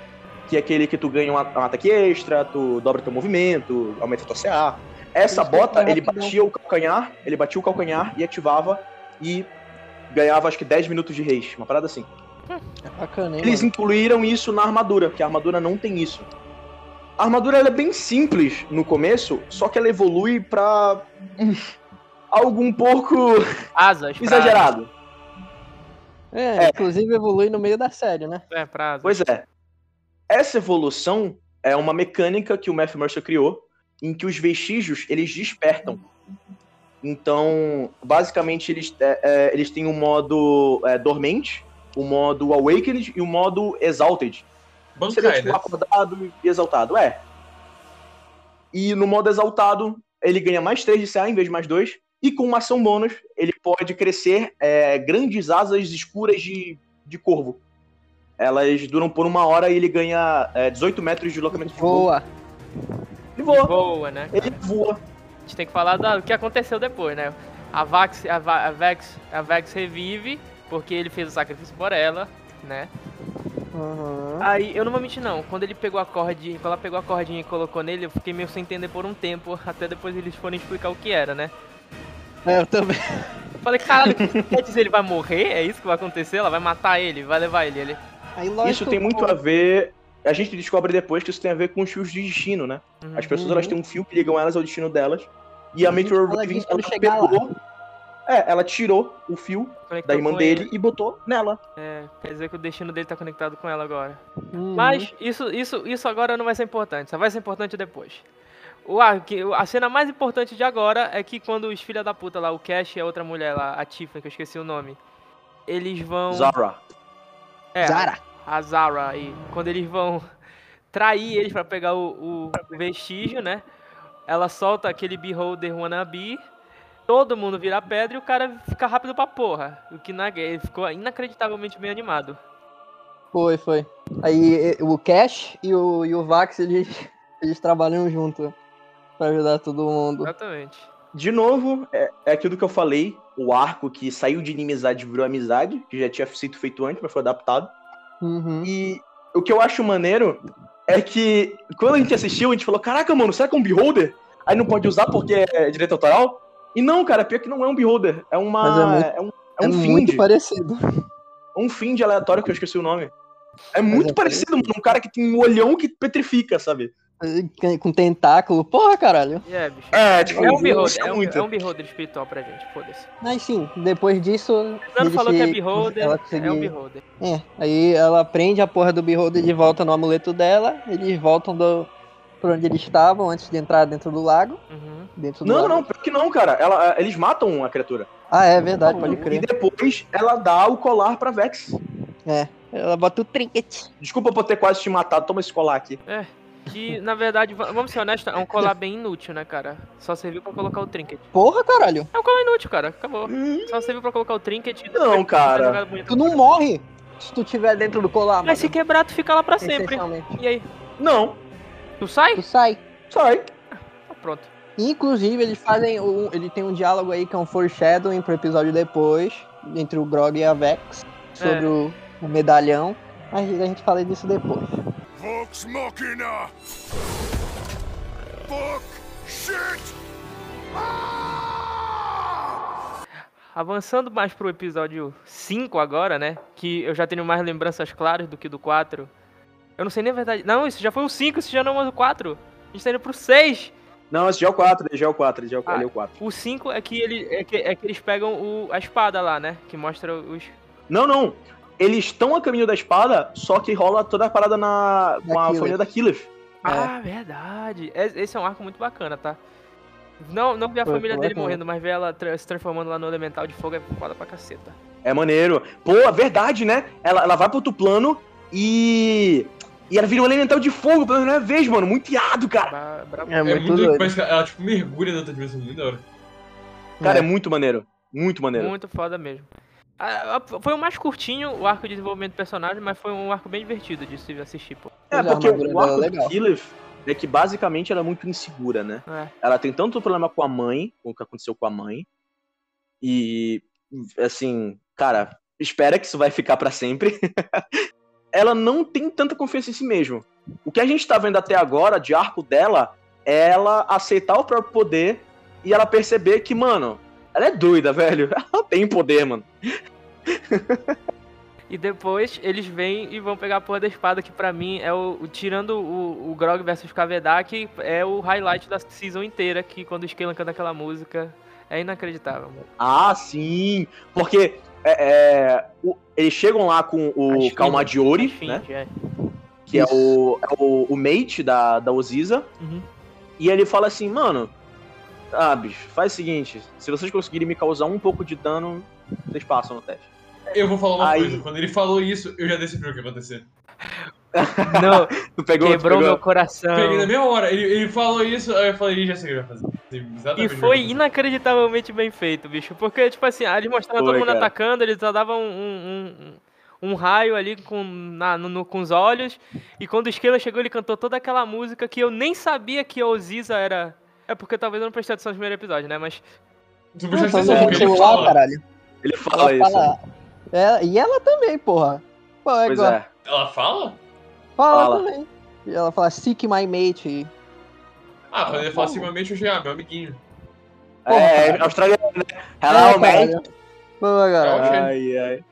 que é aquele que tu ganha um, um ataque extra, tu dobra teu movimento, aumenta tua CA. Essa Isso é bota, ele batia o calcanhar, ele batia o calcanhar e ativava e ganhava acho que 10 minutos de haste, uma parada assim. É bacana, hein, Eles mano? incluíram isso na armadura, porque a armadura não tem isso. A armadura ela é bem simples no começo, só que ela evolui pra hum, algo um pouco Asas. exagerado. É, É. inclusive evolui no meio da série, né? É, pra asas. Pois é. Essa evolução é uma mecânica que o Matthew Mercer criou, em que os vestígios eles despertam. Então, basicamente, eles, é, é, eles têm um modo é, dormente, o modo awakened e o modo exalted. Seria Bancai, tipo né? acordado e exaltado, é. E no modo exaltado, ele ganha mais 3 de CA em vez de mais 2. E com uma ação bônus, ele pode crescer é, grandes asas escuras de, de corvo. Elas duram por uma hora e ele ganha é, 18 metros de deslocamento de voo. Boa. Ele voa. Boa, né? Ele voa. A gente tem que falar do que aconteceu depois, né? A Vax, a, Va- a Vex, a Vex revive porque ele fez o sacrifício por ela, né? Uhum. Aí, eu não vou mentir não, quando ele pegou a cordinha, quando ela pegou a cordinha e colocou nele, eu fiquei meio sem entender por um tempo, até depois eles forem explicar o que era, né? É, eu também. Eu falei, caralho, quer dizer, ele vai morrer? É isso que vai acontecer? Ela vai matar ele, vai levar ele. ele... Aí, lógico, Isso tem muito a ver. A gente descobre depois que isso tem a ver com os fios de destino, né? Uhum. As pessoas Uhum. elas têm um fio que ligam elas ao destino delas. E a A gente Meteor Raven, ela chegar lá. pegou. É, ela tirou o fio Conectou da irmã dele ele. e botou nela. É, quer dizer que o destino dele tá conectado com ela agora. Uhum. Mas isso, isso, isso agora não vai ser importante, só vai ser importante depois. O, a, que- a cena mais importante de agora é que quando os filha da puta lá, o Cash e a outra mulher lá, a Tiffany, que eu esqueci o nome, eles vão. Zara. É, Zara. a Zara aí. Quando eles vão trair eles pra pegar o, o vestígio, né? Ela solta aquele beholder wannabe, todo mundo vira pedra e o cara fica rápido pra porra. O que na, ele ficou inacreditavelmente bem animado. Foi, foi. Aí o Cash e o, e o Vax, eles, eles trabalham junto pra ajudar todo mundo. Exatamente. De novo, é, é aquilo que eu falei. O arco que saiu de inimizade virou amizade, que já tinha sido feito antes, mas foi adaptado. Uhum. E o que eu acho maneiro é que quando a gente assistiu, a gente falou: Caraca, mano, será que é um beholder? Aí não pode usar porque é direito autoral? E não, cara, pior que não é um beholder. É uma. Mas é muito- é um, é É um muito find. parecido. Um find aleatório que eu esqueci o nome. É muito é parecido, mano. Um cara que tem um olhão que petrifica, sabe? Com tentáculo. Porra, caralho. É, bicho. É, tipo, É um isso beholder, é é um, muito. é um beholder espiritual pra gente, foda-se. Mas sim, depois disso. Eles falou que é beholder, ela é um beholder. É, aí ela prende a porra do Beholder de volta no amuleto dela. Eles voltam do, por onde eles estavam antes de entrar dentro do lago. Uhum. Dentro do Não, lago. não, pior que não, cara. Ela, eles matam a criatura. Ah, é verdade, pode E crer. depois ela dá o colar pra Vex. É, ela bota o trinket. Desculpa por ter quase te matado, toma esse colar aqui. É, que na verdade, va- vamos ser honestos, é um colar bem inútil, né, cara? Só serviu pra colocar o trinket. Porra, caralho. É um colar inútil, cara, acabou. Só serviu pra colocar o trinket e Não, cara. Tu não morre se tu tiver dentro do colar, Mas se mano. quebrar, tu fica lá pra sempre. E aí? Não, Tu sai? Tu sai. sai. Ah, Pronto. Inclusive, eles fazem. Um, ele tem um diálogo aí que é um foreshadowing pro episódio depois, entre o Grog e a Vex, sobre É. o, o medalhão. Mas a gente fala disso depois. Vox Machina! Fuck! Shit! Ah! Avançando mais pro episódio 5 agora, né? Que eu já tenho mais lembranças claras do que do 4. Eu não sei nem a verdade. Não, isso já foi o 5, isso já não é o 4. A gente tá indo pro 6. Não, esse já é o 4, esse já é o 4, esse já é o, Ah. ele é o 4. O 5 é que, ele, é que, é que eles pegam o, a espada lá, né? Que mostra os. Não, não. Eles estão a caminho da espada, só que rola toda a parada na, com a Killeth. família da Killeth. Ah, verdade. Es- Esse é um arco muito bacana, tá? Não, não ver a família dele bacana. morrendo, mas ver ela tra- se transformando lá no elemental de fogo é foda pra caceta. É maneiro. Pô, é verdade, né? Ela, ela vai pro outro plano e. E ela vira um elemental de fogo pela primeira vez, mano. Muito irado, cara. É É muito muito doido. parece que ela tipo, mergulha na outra dimensão, muito da hora. Cara, é É. muito maneiro. Muito maneiro. Muito foda mesmo. Ah, ah, Foi o mais curtinho o arco de desenvolvimento do personagem, mas foi um arco bem divertido de se assistir, pô. É, porque o é arco legal. da Killeth é que basicamente ela é muito insegura, né? É. Ela tem tanto problema com a mãe, com o que aconteceu com a mãe, e assim, cara, espera que isso vai ficar pra sempre. ela não tem tanta confiança em si mesma. O que a gente tá vendo até agora de arco dela é ela aceitar o próprio poder e ela perceber que, mano, ela é doida, velho. Ela tem poder, mano. E depois eles vêm e vão pegar a porra da espada, que pra mim é o. o- tirando o, o Grog versus Kavedak, é o highlight da season inteira, que quando o Scalan canta aquela música. É inacreditável, mano. Ah, sim. Porque é, é, o- eles chegam lá com o As Kalmadiori, Finge, né? é. Que é o, é o, o mate da, da Oziza. Uhum. E ele fala assim, mano. Ah, bicho, faz o seguinte: se vocês conseguirem me causar um pouco de dano, vocês passam no teste. Eu vou falar uma Aí- coisa. Quando ele falou isso, eu já decidi o que ia acontecer. Não, Tu pegou, tu quebrou pegou? meu coração. Peguei na mesma hora. Ele, ele falou isso, aí eu falei, "Ih, já sei o que vai fazer. E foi fazer. inacreditavelmente bem feito, bicho. Porque, tipo assim, eles mostraram Foi, todo mundo cara. atacando, eles só davam um, um, um, raio ali com, na- no- no- com os olhos. E quando o Skela chegou, ele cantou toda aquela música que eu nem sabia que a Oziza era. É porque talvez eu não prestei atenção no primeiro episódio, né? Mas. Tu Não, atenção no fala. caralho. Ele fala Ela isso. fala. É, e ela também, porra. Pô, é Pois igual. é. Ela fala? Fala, Fala. também. E ela fala, seek my mate. Ah, quando ele fala Fala. simplesmente, eu achei, ah, meu amiguinho. Porra, é, caralho. australiano, né? É, Hello, mate. caralho. Pô, cara. Ok. Ai, ai.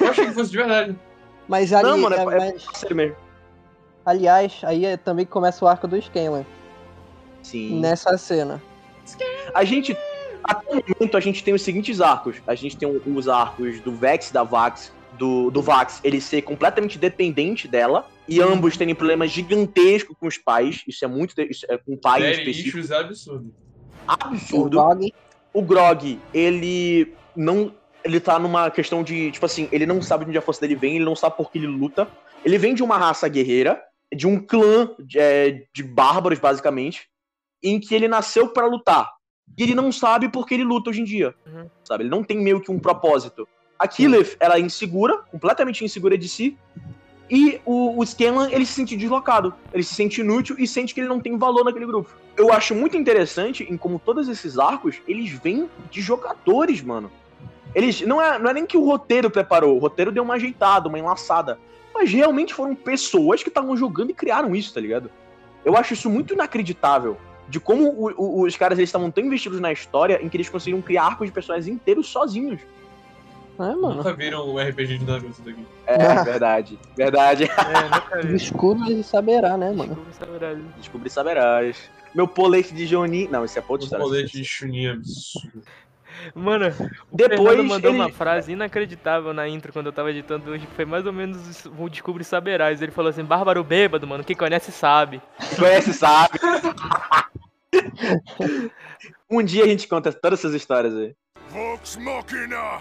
Eu achei que fosse de verdade. Mas ali, Não, mano, é- é, é- mas, Sério mesmo. aliás, aí é também que começa o arco do Scanlan. Sim. Nessa cena. A gente. Até o momento a gente tem os seguintes arcos. A gente tem os arcos do Vex e da Vax. Do, do Vax, ele ser completamente dependente dela. E ambos terem problemas gigantescos com os pais. Isso é muito. Isso é com o pai em Daddy específico. issues é absurdo. O Absurdo. Dog. O Grog, ele não. Ele tá numa questão de. Tipo assim, ele não sabe de onde a força dele vem, ele não sabe por que ele luta. Ele vem de uma raça guerreira, de um clã de, é, de bárbaros, basicamente, em que ele nasceu pra lutar. E ele não sabe por que ele luta hoje em dia. Uhum. Sabe? Ele não tem meio que um propósito. A Killeth, ela é insegura, completamente insegura de si. E o, o Scanlan, ele se sente deslocado. Ele se sente inútil e sente que ele não tem valor naquele grupo. Eu acho muito interessante em como todos esses arcos, eles vêm de jogadores, mano. Eles. Não é, não é nem que o roteiro preparou, o roteiro deu uma ajeitada, uma enlaçada. Mas realmente foram pessoas que estavam jogando e criaram isso, tá ligado? Eu acho isso muito inacreditável. De como o- o- os caras estavam tão investidos na história em que eles conseguiram criar arcos de personagens inteiros sozinhos. É, mano. Nunca viram o RPG de Naruto daqui. É, verdade. Verdade. É, nunca vi. Escudo e saberá, né, mano? Desculpa, essa é a verdade. Descobri saberás. Meu polete de Jonin. Não, isso é outra O história. colete de Chunin é absurdo. Mano, o Depois Fernando mandou ele- uma frase inacreditável na intro quando eu tava editando hoje, que foi mais ou menos o Descubra e Saberás. Ele falou assim, Bárbaro bêbado, mano, quem conhece sabe. Conhece, sabe. um dia a gente conta todas essas histórias aí. Vox Machina!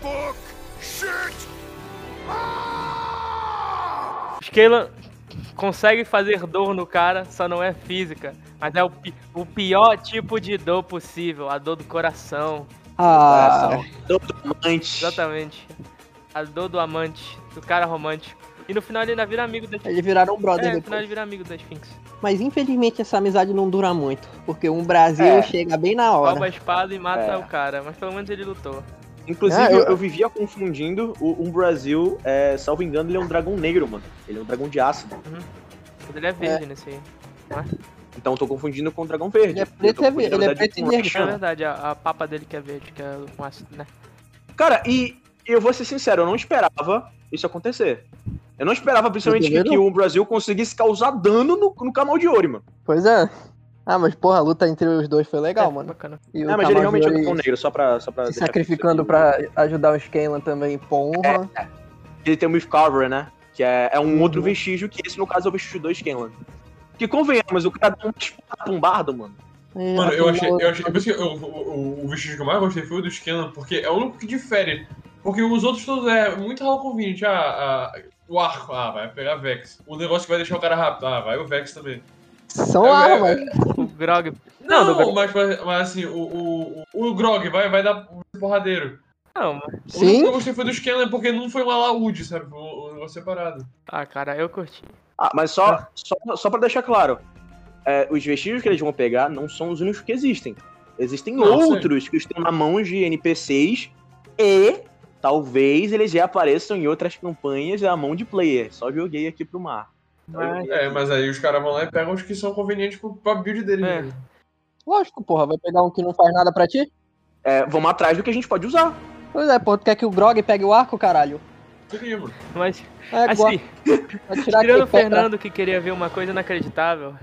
Fuck! Shit! Ah! Scalan consegue fazer dor no cara, só não é física. Mas é o, pi- o pior tipo de dor possível, a dor do coração. Ah, Coração. Todo amante. Exatamente. A dor do amante, do cara romântico. E no final ele ainda vira amigo da eles viraram brother É, no final ele vira amigo da Sphinx. Mas infelizmente essa amizade não dura muito. Porque um Brasil É. chega bem na Rouba a hora. espada e mata É. o cara. Mas pelo menos ele lutou. Inclusive, Ah, eu... eu- vivia confundindo o um Brasil, é, salvo engano, ele é um dragão negro, mano. Ele é um dragão de ácido. Mas ele é verde nesse aí. Então eu tô confundindo com o dragão verde. Ele é preto tô e confundindo, ele é verdade, preto e verde. É verdade, a, a papa dele que é verde, que é com ácido, né? Cara, e eu vou ser sincero, eu não esperava isso acontecer. Eu não esperava, principalmente, Eu que, que o Brasil conseguisse causar dano no, no Kamal de Ori, mano. Pois é. Ah, mas porra, a luta entre os dois foi legal, É, mano. Bacana. E É, mas ele realmente é um negro, só pra. Só pra se sacrificando pra ajudar o Scanlan também, porra. Ele tem o Myth Carver, né? Que é, é um Uhum. outro vestígio, que esse, no caso, é o vestígio 2 Scanlan. Que convenhamos, o cara dá uma espada pra um bardo, mano. É, Mano, eu achei. Eu achei por isso que eu- o, o, vestígio que eu mais gostei foi o do Scanlan, porque é o único que difere. Porque os outros todos é muito Hall Convenient. Ah, ah, o arco, ah, vai pegar Vex. O negócio que vai deixar o cara rápido, ah, vai o Vex também. São É, é, armas. O Grog. Não, Não, mas, mas, assim, o, o, o, o Grog vai, vai dar um porradeiro. Não, mas... O único que Sim. eu gostei foi do Scanlan porque não foi um alaúde, sabe? Foi um um negócio separado. Ah, cara, eu curti. Ah, mas só, só, só pra deixar claro, é, os vestígios que eles vão pegar não são os únicos que existem. Existem Não, sim. outros que estão na mão de NPCs e talvez eles já apareçam em outras campanhas na mão de player. Só joguei aqui pro mar. Mas- É, mas aí os caras vão lá e pegam os que são convenientes pro, pra build deles. É. mesmo. Lógico, porra, vai pegar um que não faz nada pra ti? É, vamos atrás do que a gente pode usar. Pois é, pô, tu quer que o Grog pegue o arco, caralho? Queria. Mas, É, assim, tirando o. Fernando que queria ver uma coisa inacreditável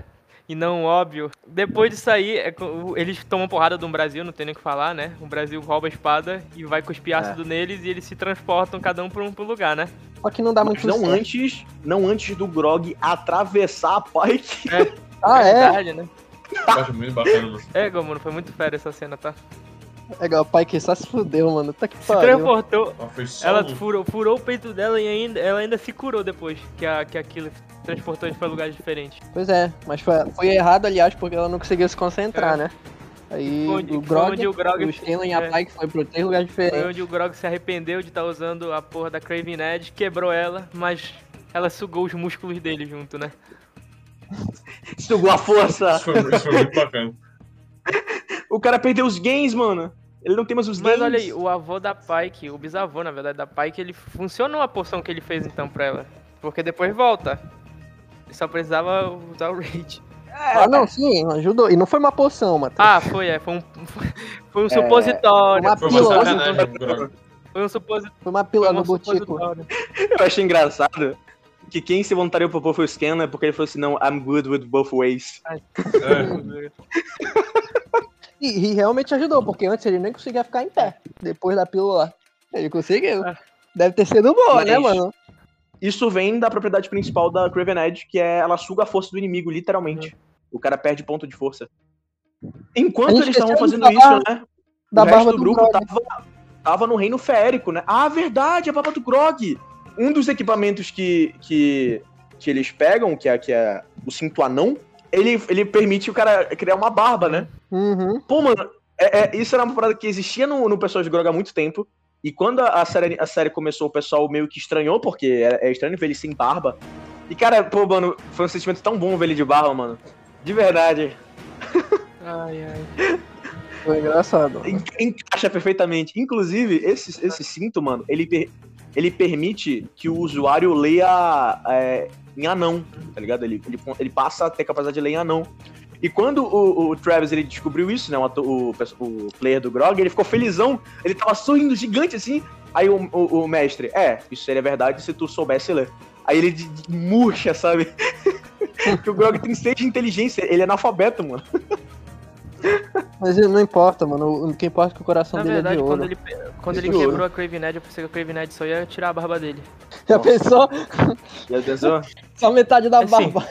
e não óbvio, depois disso aí, é eles tomam porrada do Brasil, não tem nem o que falar, né? O Brasil rouba a espada e vai cuspir ácido neles e eles se transportam cada um pra um, um lugar, né? Só que não dá Mas muito não certo. antes, não antes do Grog atravessar a Pike. Ah, é? Verdade, né? Eu acho muito bacana. É, Gomuno, foi muito fera essa cena, tá? Legal, o pai que só se fudeu, mano. Tá que Se pariu. transportou, Ela furou, furou o peito dela e ainda, ela ainda se curou depois que, a, que aquilo transportou eles pra lugares diferentes. Pois é, mas foi, foi errado, aliás, porque ela não conseguiu se concentrar, É. né? Aí Foi onde- o foi Grog, onde o Grog- o Stenlan e a é. Pike foi pro três lugares Foi diferentes. onde o Grog se arrependeu de estar usando a porra da Craven Edge, quebrou ela, mas ela sugou os músculos dele junto, né? Sugou a força. Isso foi, isso foi muito bacana. O cara perdeu os games, mano. Ele não tem mais os Mas games. olha aí, o avô da Pike, o bisavô, na verdade, da Pike, ele funcionou a poção que ele fez então pra ela. Porque depois volta. Ele só precisava usar o Rage. Ah, não, sim, ajudou. E não foi uma poção, Matheus. Ah, foi, é. Foi um, foi um supositório. uma Foi uma pílula. Foi um supositório. Foi uma pílula Foi um no botico. Eu achei engraçado que quem se voluntariou pro foi o Scanner porque ele falou assim, não, I'm good with both ways. É. E, e realmente ajudou, porque antes ele nem conseguia ficar em pé. Depois da pílula. Ele conseguiu. Ah. Deve ter sido boa, Mas- né, mano? Isso vem da propriedade principal da Craven Edge, que é ela suga a força do inimigo, literalmente. O cara perde ponto de força. Enquanto eles estavam fazendo falar isso, né? Da o resto barba do do grupo Grog. tava, tava no reino férico, né? Ah, verdade, a barba do Grog. Um dos equipamentos que, que, que eles pegam, que é, que é o cinto anão, ele, ele permite o cara criar uma barba, né? Uhum. Pô, mano, é- é- isso era uma parada que existia no, no pessoal de Grog há muito tempo. E quando a, série, a série começou, o pessoal meio que estranhou, porque é, é estranho ver ele sem barba. E, cara, pô, mano, foi um sentimento tão bom ver ele de barba, mano. De verdade. Ai, ai. Foi engraçado. En- Encaixa perfeitamente. Inclusive, esse, esse cinto, mano, ele, per- ele permite que o usuário leia é, em anão, tá ligado? Ele, ele, ele passa a ter capacidade de ler em anão. E quando o, o Travis ele descobriu isso, né? O, o, o player do Grog, ele ficou felizão. Ele tava sorrindo gigante assim. Aí o, o, o mestre, é, isso seria verdade se tu soubesse ler. Aí ele de- de- murcha, sabe? Porque o Grog tem seis de inteligência, ele é analfabeto, mano. Mas não importa, mano. O que importa é que o coração Na dele verdade, é de quando ouro. ele, quando ele De ouro. quebrou a Craven Edge, eu pensei que a Craven Edge só ia tirar a barba dele. Já pensou? Já pensou? Só metade da Assim, barba.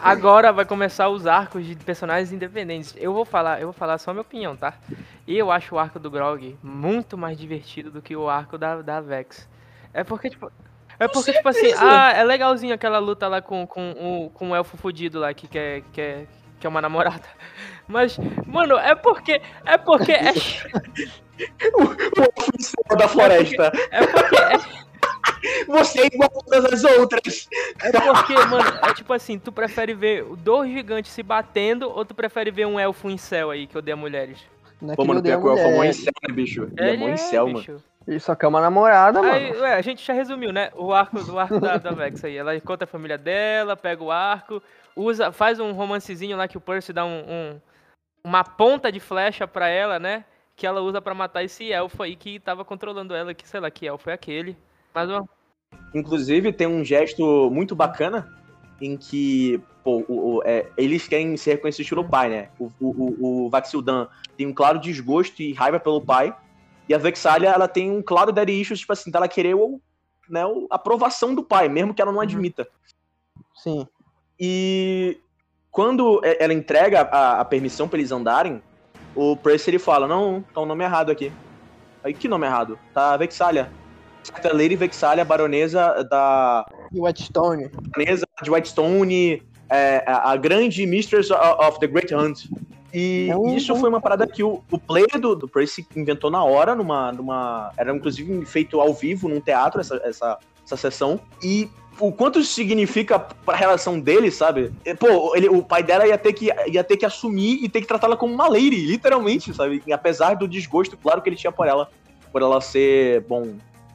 Agora vai começar os arcos de personagens independentes. Eu vou falar, eu vou falar só a minha opinião, tá? Eu acho o arco do Grog muito mais divertido do que o arco da, da Vex. É porque, tipo. É porque, tipo assim, ah, é legalzinho aquela luta lá com, com, o, com o elfo fudido lá que quer, quer, que é uma namorada. Mas, mano, é porque. É porque. É, o oficial da floresta. é porque. É, Você é igual a todas as outras. é porque, mano, é tipo assim, tu prefere ver dois gigantes se batendo ou tu prefere ver um elfo em céu aí que odeia mulheres? Não é Pô, mano, pior que o Elfo é mó mulher. incel, né, bicho? Ele é mó incel, mano. bicho. Ele só quer uma namorada, Aí, mano. ué, a gente já resumiu, né? O arco do arco da, da Vex aí. Ela encontra a família dela, pega o arco, usa, faz um romancezinho lá que o Percy dá um, um- uma ponta de flecha pra ela, né? Que ela usa pra matar esse elfo aí que tava controlando ela, que sei lá que elfo é aquele. Mas ó, Inclusive, tem um gesto muito bacana em que pô, o- o- é, eles querem ser reconhecidos pelo pai, né? O, o, o, o Vaxildan tem um claro desgosto e raiva pelo pai. E a Vexalia, ela tem um claro daddy issues, tipo assim, dela querer o, né, o- a aprovação do pai, mesmo que ela não admita. Sim. E quando ela entrega a, a permissão pra eles andarem, o Percy ele fala: Não, tá um nome errado aqui. Aí que nome errado? Tá Vexalia. Certa Lady Vexalia, baronesa da. E o Whetstone. baronesa de Whitestone, é, a, a grande Mistress of, the Great Hunt. E É um- isso foi uma parada que o, o player do, do Percy inventou na hora, numa, numa. Era inclusive feito ao vivo num teatro, essa, essa, essa sessão. E o quanto isso significa pra relação dele, sabe? Pô, ele, o pai dela ia ter, que, ia ter que assumir e ter que tratá-la como uma lady, literalmente, sabe? E apesar do desgosto, claro, que ele tinha por ela, por ela ser, bom,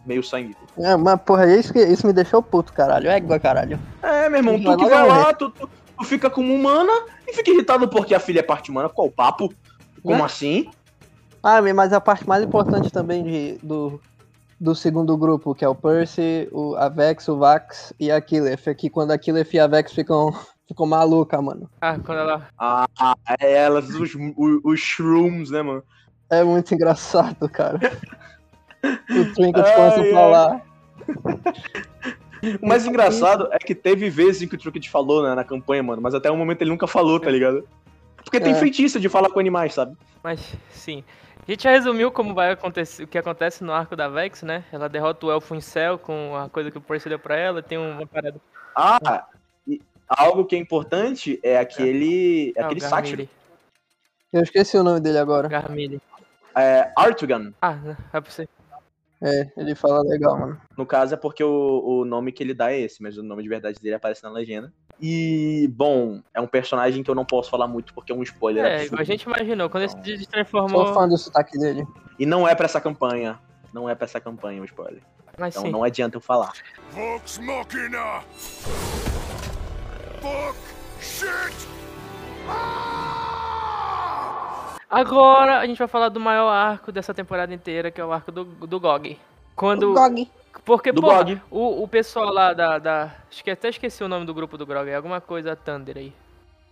meio sangue. É, mas porra, isso, que, isso me deixou puto, caralho. Égua, caralho. É, meu irmão, tu que vai lá, tu, tu, tu fica como humana e fica irritado porque a filha é parte humana. Qual o papo? Como Né? assim? Ah, mas a parte mais importante também de, do, do segundo grupo, que é o Percy, o Avex, o Vax e a Killef. É que quando a Killef e a Vex ficam, ficam maluca, mano. Ah, quando ela. Ah, é elas, os, os, os shrooms, né, mano? É muito engraçado, cara. O Trinket começa a falar. O mais engraçado é que teve vezes em que o Trucket falou né, na campanha, mano, mas até o momento ele nunca falou, tá ligado? Porque tem É. feitiço de falar com animais, sabe? Mas, sim. A gente já resumiu como vai acontecer, o que acontece no arco da Vex, né? Ela derrota o Elfo em Céu com a coisa que o Percy deu pra ela, tem uma parada. Ah, e algo que é importante é aquele, Ah, o aquele sátiro. Garmilli. Eu esqueci o nome dele agora. Garmilli. É, Artugan, Ah, né, é pra você. É, ele fala legal, mano. no caso é porque o, o nome que ele dá é esse, mas o nome de verdade dele aparece na legenda. E, bom, é um personagem que eu não posso falar muito porque é um spoiler É, absurdo. a gente imaginou, quando ele se Sou transformou. fã do sotaque dele. E não é pra essa campanha. Não é pra essa campanha o spoiler. Mas Então sim. não adianta eu falar. Vox Machina! Fuck! Shit! Ah! Agora a gente vai falar do maior arco dessa temporada inteira, que é o arco do, do GOG. Quando. Gog. Porque, Do pô, GOG. o, o pessoal lá da. da acho que até esqueci o nome do grupo do GOG, é alguma coisa Thunder aí.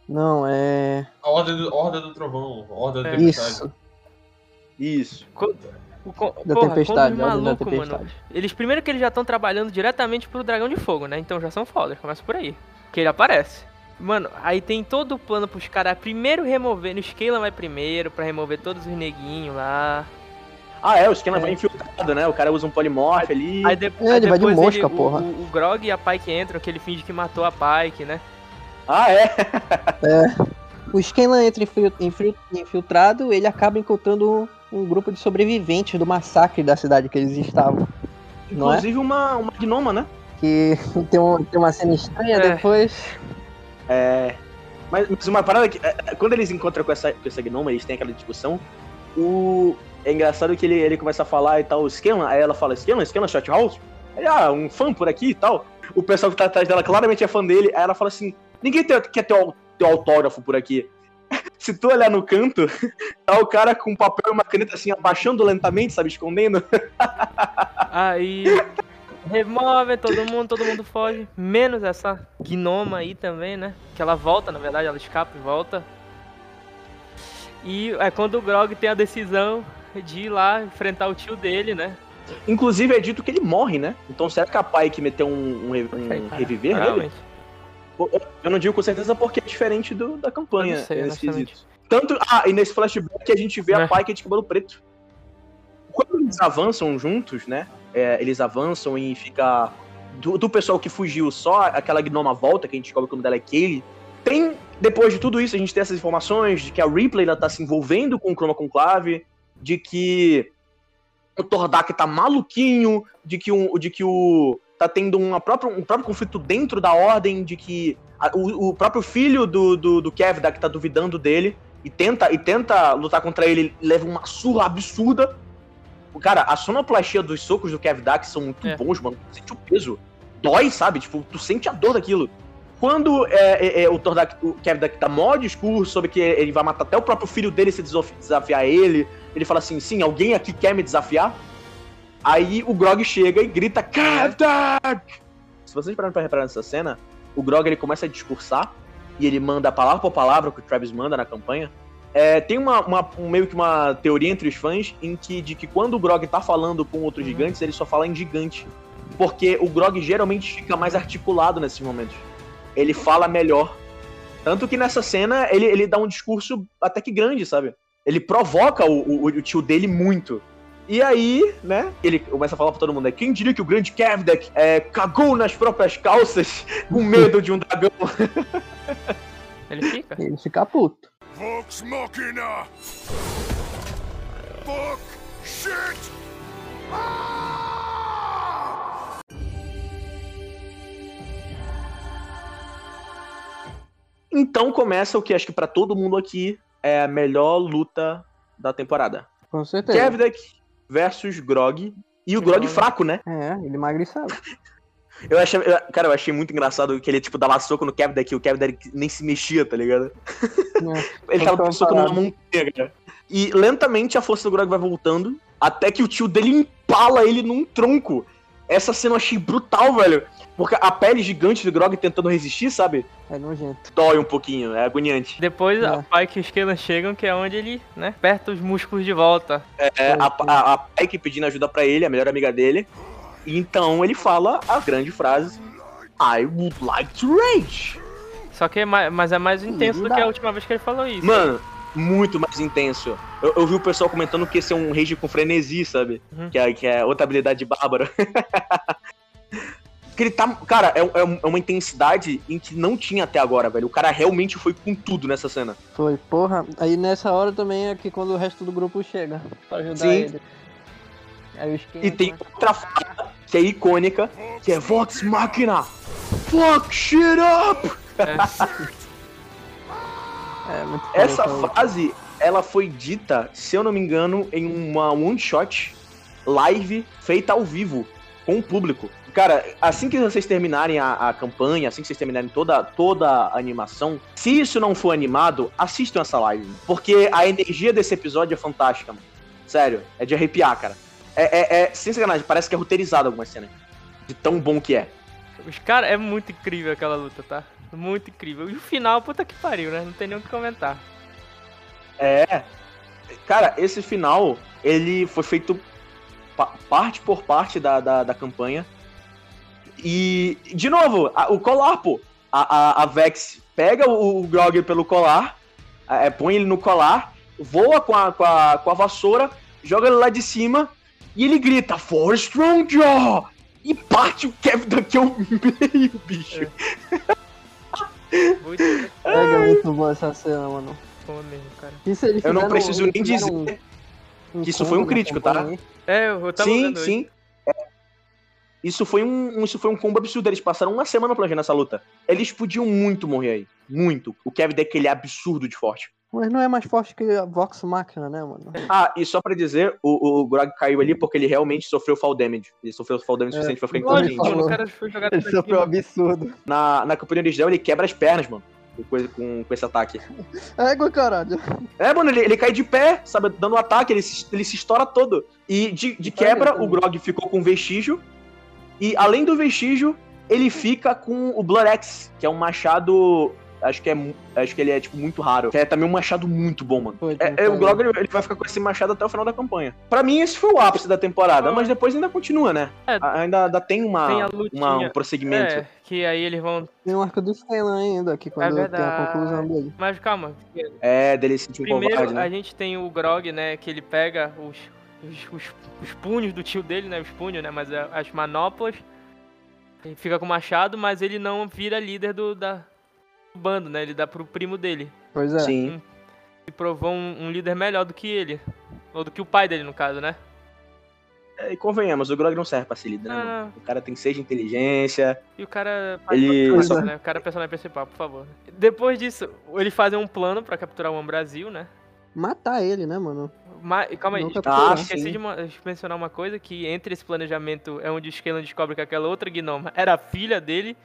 Não, é. A Ordem do, Horda do Trovão, Horda da É. Tempestade. Isso. Isso. O, co- Da porra, Tempestade, Ordem da malucos, mano. Tempestade. Eles primeiro que eles já estão trabalhando diretamente pro Dragão de Fogo, né? Então já são fodas, começa por aí. Que ele aparece. Mano, aí tem todo o plano pros caras primeiro remover. No Scala vai primeiro pra remover todos os neguinhos lá. Ah, é, o Scanlan vai infiltrado, né? O cara usa um polimorph ali. Aí, de- É, aí ele vai de depois mosca, o- porra. O, o Grog e a Pike entram, que ele finge que matou a Pike, né? Ah, é? O Scanlan entra infil- infil- infiltrado, ele acaba encontrando um, grupo de sobreviventes do massacre da cidade que eles estavam. Não é? Inclusive uma, uma gnoma, né? Que tem, um- tem uma cena estranha É. depois. É. Mas, mas uma parada que. é, é, Quando eles encontram com essa, com essa gnoma, eles têm aquela discussão. O. É engraçado que ele, ele começa a falar e tal, Scanlan, aí ela fala, Scanlan, Scanlan Shothouse? Aí, ah, um fã por aqui e tal. O pessoal que tá atrás dela claramente é fã dele, aí ela fala assim, ninguém tem- quer ter o teu autógrafo por aqui. Se tu olhar no canto, tá o cara com um papel e uma caneta assim, abaixando lentamente, sabe, escondendo. Aí remove todo mundo, todo mundo foge. Menos essa gnoma aí também, né? Que ela volta, na verdade, ela escapa e volta. E é quando o Grog tem a decisão de ir lá enfrentar o tio dele, né? Inclusive é dito que ele morre, né? Então será que a Pike meteu um, um, um Cara, reviver nele? realmente. Eu não digo com certeza porque é diferente do, da campanha. Sei, nesse quesito. Tanto, ah, e nesse flashback a gente vê É. a Pike de cabelo preto. Quando eles avançam juntos, né? É, eles avançam e fica. Do, do pessoal que fugiu, só aquela gnoma volta, que a gente descobre que o nome dela é Kaylee. Tem, depois de tudo isso, a gente tem essas informações de que a Ripley ela tá se envolvendo com o Chroma Conclave, de que o Tordak tá maluquinho, de que, um, de que o. tá tendo uma própria, um próprio conflito dentro da ordem, de que a- o, o próprio filho do, do, do Kevdak tá duvidando dele e tenta, e tenta lutar contra ele, leva uma surra absurda. O Cara, a sonoplastia dos socos do Kevdak são muito É. bons, mano. Tu sente o peso. Dói, sabe? Tipo, tu sente a dor daquilo. Quando é, é, é, o, Tordak, o Kevdak dá maior discurso sobre que ele vai matar até o próprio filho dele se desafiar ele, ele fala assim: sim, alguém aqui quer me desafiar? Aí o Grog chega e grita: Kevdak! Se vocês pararam pra reparar nessa cena, o Grog ele começa a discursar e ele manda palavra por palavra que o Travis manda na campanha. É, tem uma, uma- um- meio que uma teoria entre os fãs em que, de que quando o Grog tá falando com outros Uhum. gigantes, ele só fala em gigante. Porque o Grog geralmente fica mais articulado nesses momentos. Ele fala melhor. Tanto que nessa cena ele, ele dá um discurso até que grande, sabe? Ele provoca o, o- o tio dele muito. E aí, né, ele começa a falar pra todo mundo, né, quem diria que o grande Kevdak é, cagou nas próprias calças com medo de um dragão? Ele fica. Ele fica puto. Vox Machina! Fuck! Shit! Ah! Então começa o que acho que para todo mundo aqui é a melhor luta da temporada. Com certeza. Kevdak versus Grog. E o Grog fraco, né? É, ele é magriçado. Eu achei, eu- cara, eu achei muito engraçado que ele, tipo, dava soco no Kevdak e o Kevdak nem se mexia, tá ligado? Ele tava dando soco numa cara. E lentamente a força do Grog vai voltando, até que o tio dele empala ele num tronco. Essa cena eu achei brutal, velho. Porque a pele gigante do Grog tentando resistir, sabe? É nojento. Dói um pouquinho, é agoniante. Depois É. a Pike e o Skelan chegam, que é onde ele, né, aperta os músculos de volta. É, a, a, a Pike pedindo ajuda pra ele, a melhor amiga dele. Então ele fala a grande frase: I would like to rage. Só que é mais, mas é mais intenso do que a última vez que ele falou isso. Mano, muito mais intenso. Eu, eu vi o pessoal comentando que esse é um rage com frenesi, sabe? Uhum. Que, é, que é outra habilidade de Bárbara. que ele tá. Cara, é, é é uma intensidade em que não tinha até agora, velho. O cara realmente foi com tudo nessa cena. Foi, porra. Aí nessa hora também é que quando o resto do grupo chega pra ajudar Sim. ele. Aí os E tem outra fala que é icônica, que é Vox Machina. Fuck shit up! É, muito foda Essa luta. frase, ela foi dita, se eu não me engano, em uma one shot live feita ao vivo com o público. Cara, assim que vocês terminarem a, a campanha, assim que vocês terminarem toda, toda a animação, se isso não for animado, assistam essa live. Porque a energia desse episódio é fantástica, mano. Sério, é de arrepiar, cara. É, é, é sem sacanagem, parece que é roteirizado algumas cenas. De tão bom que é. Os caras, é muito incrível aquela luta, tá? Muito incrível. E o final, puta que pariu, né? Não tem nem o que comentar. É. Cara, esse final, ele foi feito pa- parte por parte da, da, da campanha. E, de novo, a- o colar, pô. A, a, a Vex pega o, o Grog pelo colar, é, põe ele no colar, voa com a, com, a, com a vassoura, joga ele lá de cima e ele grita, For Strong Jaw! E parte o Kevin daqui ao meio, bicho. Muito É, muito boa essa cena, mano. mesmo, cara. Eu não preciso nem dizer um que isso foi um crítico, tá? É, eu tava sim, sim. É. Isso foi um, isso foi um combo absurdo. Eles passaram uma semana planejando essa luta. Eles podiam muito morrer aí. Muito. O Kevin é absurdo de forte. Mas não é mais forte que a Vox Machina, né, mano? Ah, e só pra dizer, o, o Grog caiu ali porque ele realmente sofreu fall damage. Ele sofreu fall damage suficiente pra ficar inconsciente. O cara foi jogar Ele sofreu um absurdo. Na, na campanha original ele quebra as pernas, mano. Com, coisa- com, com esse ataque. Égua, caralho. É, mano, ele, ele cai de pé, sabe? Dando um ataque, ele se, ele se estoura todo. E de, de quebra, o Grog ficou com vestígio. E além do vestígio, ele fica com o Blood Axe, que é um machado. Acho que é. Acho que ele é, tipo, muito raro. Que é também um machado muito bom, mano. Foi, É, é, o Grog ele, vai ficar com esse machado até o final da campanha. Pra mim, esse foi o ápice da temporada, mas depois ainda continua, né? É. A- ainda, ainda tem, uma, Tem uma- um prosseguimento. É, que aí eles vão. Tem um arco do Skylan ainda, que quando tem a conclusão dele. Mas calma. É, dele se sentir um Primeiro covarde, né? a gente tem o Grog, né? Que ele pega os, os, os, os punhos do tio dele, né? Os punhos, né? Mas é, as manoplas. Ele fica com o machado, mas ele não vira líder do, da, do bando, né? Ele dá pro primo dele. Pois é. Sim. E provou um, um líder melhor do que ele. Ou do que o pai dele, no caso, né? É, E convenhamos, o Grog não serve pra ser líder, né? Ah. O cara tem seis de inteligência. E o cara. Ele é, né? O cara é o personagem principal, por favor. Depois disso, eles fazem um plano pra capturar o One Brasil, né? Matar ele, né, mano? Mas, calma aí. Ah, esqueci sim. de ma- de mencionar uma coisa, que entre esse planejamento é onde o Skelan descobre que aquela outra gnoma era a filha dele,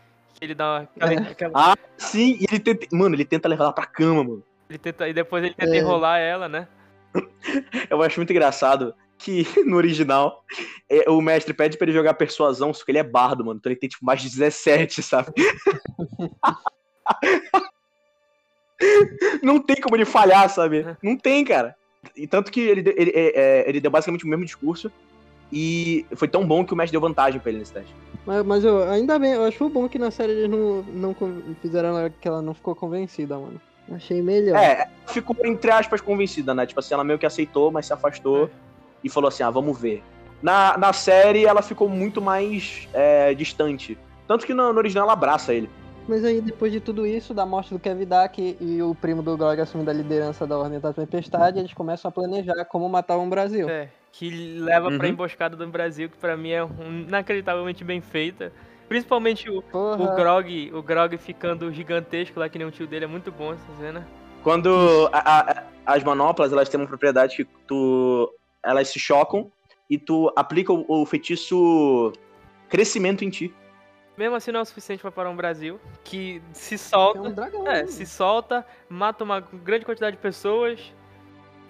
ele dá aquela- É. aquela- Ah, sim, e ele tenta. Mano, ele tenta levar ela pra cama, mano. ele tenta, e depois ele tenta É. enrolar ela, né? Eu acho muito engraçado que no original é, o mestre pede pra ele jogar persuasão, só que ele é bardo, mano. Então ele tem tipo mais de 17, sabe? Não tem como ele falhar, sabe? Não tem, cara. E tanto que ele, de- ele, é, é, ele deu basicamente o mesmo discurso. E foi tão bom que o mestre deu vantagem pra ele nesse teste. Mas, mas eu, ainda bem, eu acho bom que na série eles não, não fizeram ela que ela não ficou convencida, mano. Achei melhor. É, ficou entre aspas convencida, né? Tipo assim, ela meio que aceitou, mas se afastou e falou assim: ah, vamos ver. Na, na série, ela ficou muito mais é, distante. Tanto que no, no original ela abraça ele. Mas aí, depois de tudo isso, da morte do Kevin Dak e o primo do Grog assumindo a liderança da Ordem da Tempestade, eles começam a planejar como matar o Brasil. É, que leva pra Uhum. emboscada do Brasil, que pra mim é inacreditavelmente bem feita. Principalmente o, Porra. o Grog, o Grog ficando gigantesco lá, que nem o tio dele, é muito bom essa cena. Quando a- a- as manoplas, elas têm uma propriedade que tu... Elas se chocam e tu aplica o, o feitiço crescimento em ti. Mesmo assim não é o suficiente pra parar um Brasil, que se É um solta, dragão. é, né? se solta, mata uma grande quantidade de pessoas,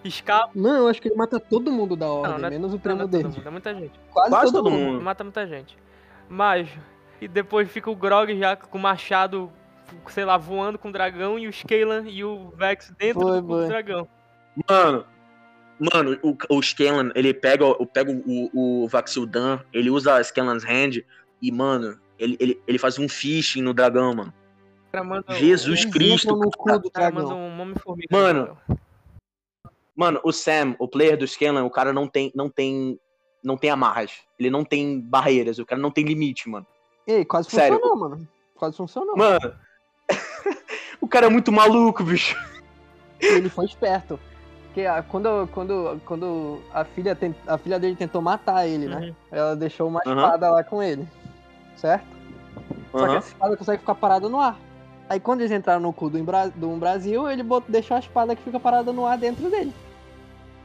escapa. Não, eu acho que ele mata todo mundo da ordem, Não, não é- menos o Não, primo não é todo dele. mundo, é muita gente. Quase, Quase todo, todo mundo. mundo. Mata muita gente. Mas, e depois fica o Grog já com o machado, sei lá, voando com o dragão e o Scalan e o Vex dentro Foi, do, foi. dragão. Mano, mano, o, o ele pega, o- pega o, o Vaxildan, ele usa a Scanlan's Hand e, mano, ele, ele, ele faz um fishing no dragão, mano. Jesus Eles Cristo, cara. cu do dragão. um. Mano, no dragão. Mano, o Sam, o player do Scanlan, o cara não tem, não tem, não tem amarras. Ele não tem barreiras, o cara não tem limite, mano. Ei, quase Sério, funcionou, mano. Quase funcionou. Mano, o cara é muito maluco, bicho. Ele foi esperto. Porque ah, quando, quando, quando a, filha a filha dele tentou matar ele, né? Uhum. Ela deixou uma espada lá com ele. Certo? Só que essa espada consegue ficar parada no ar. Aí quando eles entraram no cu do, do Brasil, ele bot- deixou a espada que fica parada no ar dentro dele.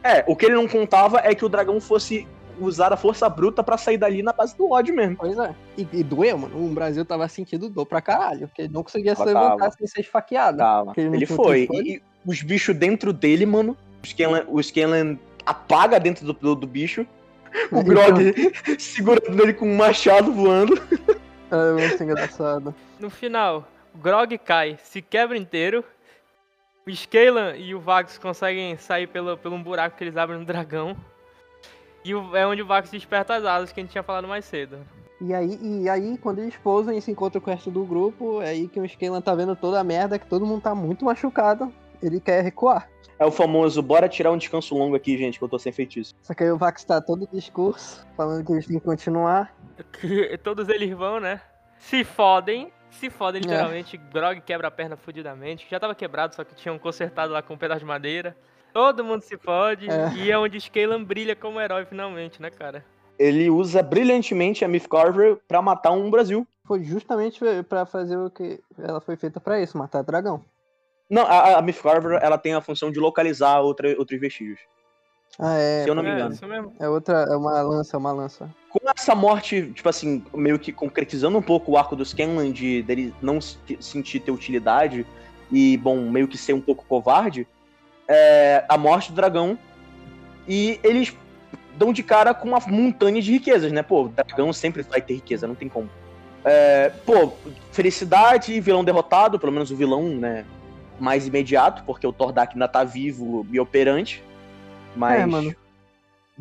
É, o que ele não contava é que o dragão fosse usar a força bruta pra sair dali na base do ódio mesmo. Pois é. E, e doeu, mano. O Brasil tava sentindo dor pra caralho. Porque ele não conseguia se levantar tava. sem ser esfaqueado. Tava. Ele Ele foi. E, e os bichos dentro dele, mano. O Scanlan, o Scanlan apaga dentro do, do, do bicho. O Grog segurando ele com um machado voando. É muito engraçado. No final, o Grog cai, se quebra inteiro. O Scalan e o Vax conseguem sair pelo, pelo um buraco que eles abrem no dragão. E o- é onde o Vax desperta as asas que a gente tinha falado mais cedo. E aí, e aí, quando eles pousam e se encontram com o resto do grupo, é aí que o Scalan tá vendo toda a merda, que todo mundo tá muito machucado. Ele quer recuar. É o famoso, bora tirar um descanso longo aqui, gente, que eu tô sem feitiço. Só que aí o Vax tá todo discurso, falando que eles têm que continuar. Que todos eles vão, né? Se fodem. Se fodem É. literalmente. Grog quebra a perna fudidamente. Já tava quebrado, só que tinham consertado lá com um pedaço de madeira. Todo mundo se fode. É. E é onde Scalan brilha como herói finalmente, né, cara? Ele usa brilhantemente a Myth Carver pra matar um Brasil. Foi justamente pra fazer o que ela foi feita pra isso, matar dragão. Não, a, a Myth Carver, ela tem a função de localizar outra, outros vestígios. Ah, é. Se eu não me é, engano. isso mesmo. É outra, é uma lança, é uma lança. Com essa morte, tipo assim, meio que concretizando um pouco o arco do Scanlan de dele não se- sentir ter utilidade e, bom, meio que ser um pouco covarde, é, a morte do dragão e eles dão de cara com uma montanha de riquezas, né? Pô, dragão sempre vai ter riqueza, não tem como. É, pô, felicidade, vilão derrotado, pelo menos o vilão, né, mais imediato, porque o Tordak ainda tá vivo e operante, mas É, mano.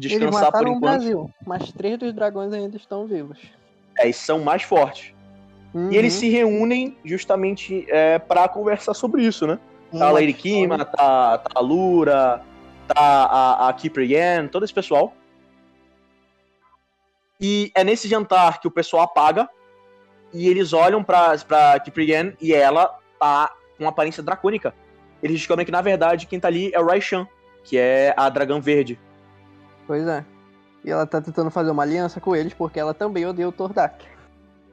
Eles descansar por mataram o enquanto. Brasil, mas três dos dragões ainda estão vivos. É, e são mais fortes. Uhum. E eles se reúnem justamente é, para conversar sobre isso, né? Tá a Lady Kima, tá, tá a Lura, tá a, a Kiprian, todo esse pessoal. E é nesse jantar que o pessoal apaga e eles olham pra, pra Kiprian e ela tá com aparência dracônica. Eles descobrem que, na verdade, quem tá ali é o Raishan, que é a dragão verde. Pois é. E ela tá tentando fazer uma aliança com eles porque ela também odeia o Tordak.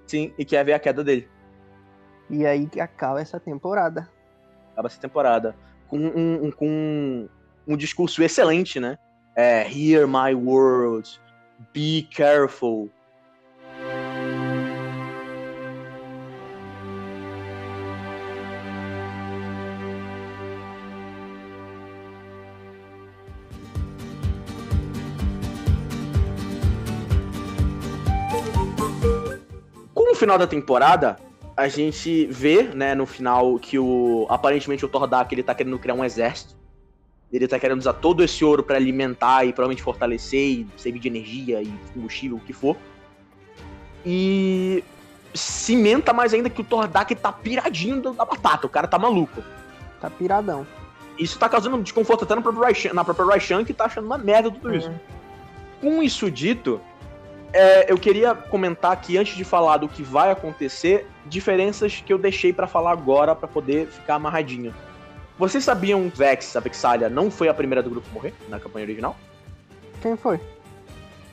Sim, e quer ver a queda dele. E aí que acaba essa temporada. acaba essa temporada com um, um- com um discurso excelente, né? É, Hear my words, be careful. Final da temporada, a gente vê, né, no final que o aparentemente o Tordak ele tá querendo criar um exército. Ele tá querendo usar todo esse ouro pra alimentar e provavelmente fortalecer e servir de energia e combustível, o que for. E cimenta mais ainda que o Tordak tá piradinho da batata, o cara tá maluco. Tá piradão. Isso tá causando desconforto até na própria Raishan, na própria Raishan que tá achando uma merda tudo isso. Com isso dito, é, eu queria comentar aqui, antes de falar do que vai acontecer, diferenças que eu deixei pra falar agora pra poder ficar amarradinho. Vocês sabiam que Vex, a Vexalia, não foi a primeira do grupo a morrer na campanha original? Quem foi?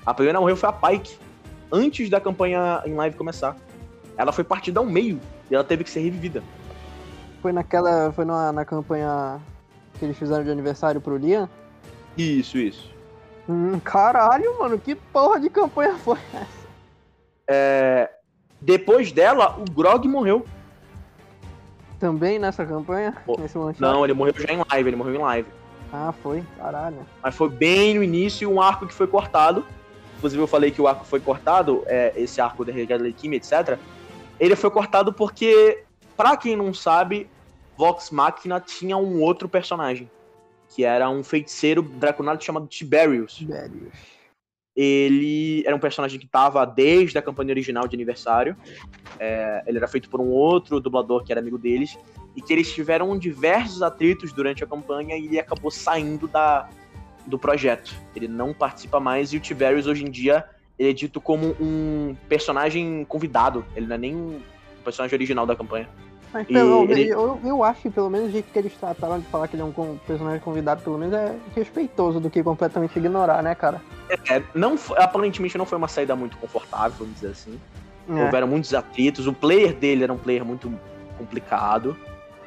A primeira a morrer foi a Pike, antes da campanha em live começar. ela foi partida ao meio e ela teve que ser revivida. Foi naquela. Foi na, na campanha que eles fizeram de aniversário pro Liam? Isso, isso. Hum, caralho, mano, que porra de campanha foi essa? É, Depois dela, o Grog morreu. Também nessa campanha? Pô? Não, ele morreu já em live, ele morreu em live. Ah, foi, caralho. Mas foi bem no início um arco que foi cortado. Inclusive eu falei que o arco foi cortado, é, esse arco da Resgate da Leukemia, etc. Ele foi cortado porque, pra quem não sabe, Vox Machina tinha um outro personagem. Que era um feiticeiro draconado chamado Tiberius. Tiberius. Ele era um personagem que tava desde a campanha original de aniversário. É, ele era feito por um outro dublador que era amigo deles. E que eles tiveram diversos atritos durante a campanha e ele acabou saindo da, do projeto. Ele não participa mais e o Tiberius hoje em dia ele é dito como um personagem convidado. Ele não é nem um personagem original da campanha. Mas pelo, ele- eu, eu acho que pelo menos o jeito que eles trataram de falar que ele é um personagem convidado, pelo menos é respeitoso do que completamente ignorar, né, cara? É, não, fo- aparentemente não foi uma saída muito confortável, vamos dizer assim. É. Houveram muitos atritos. O player dele era um player muito complicado.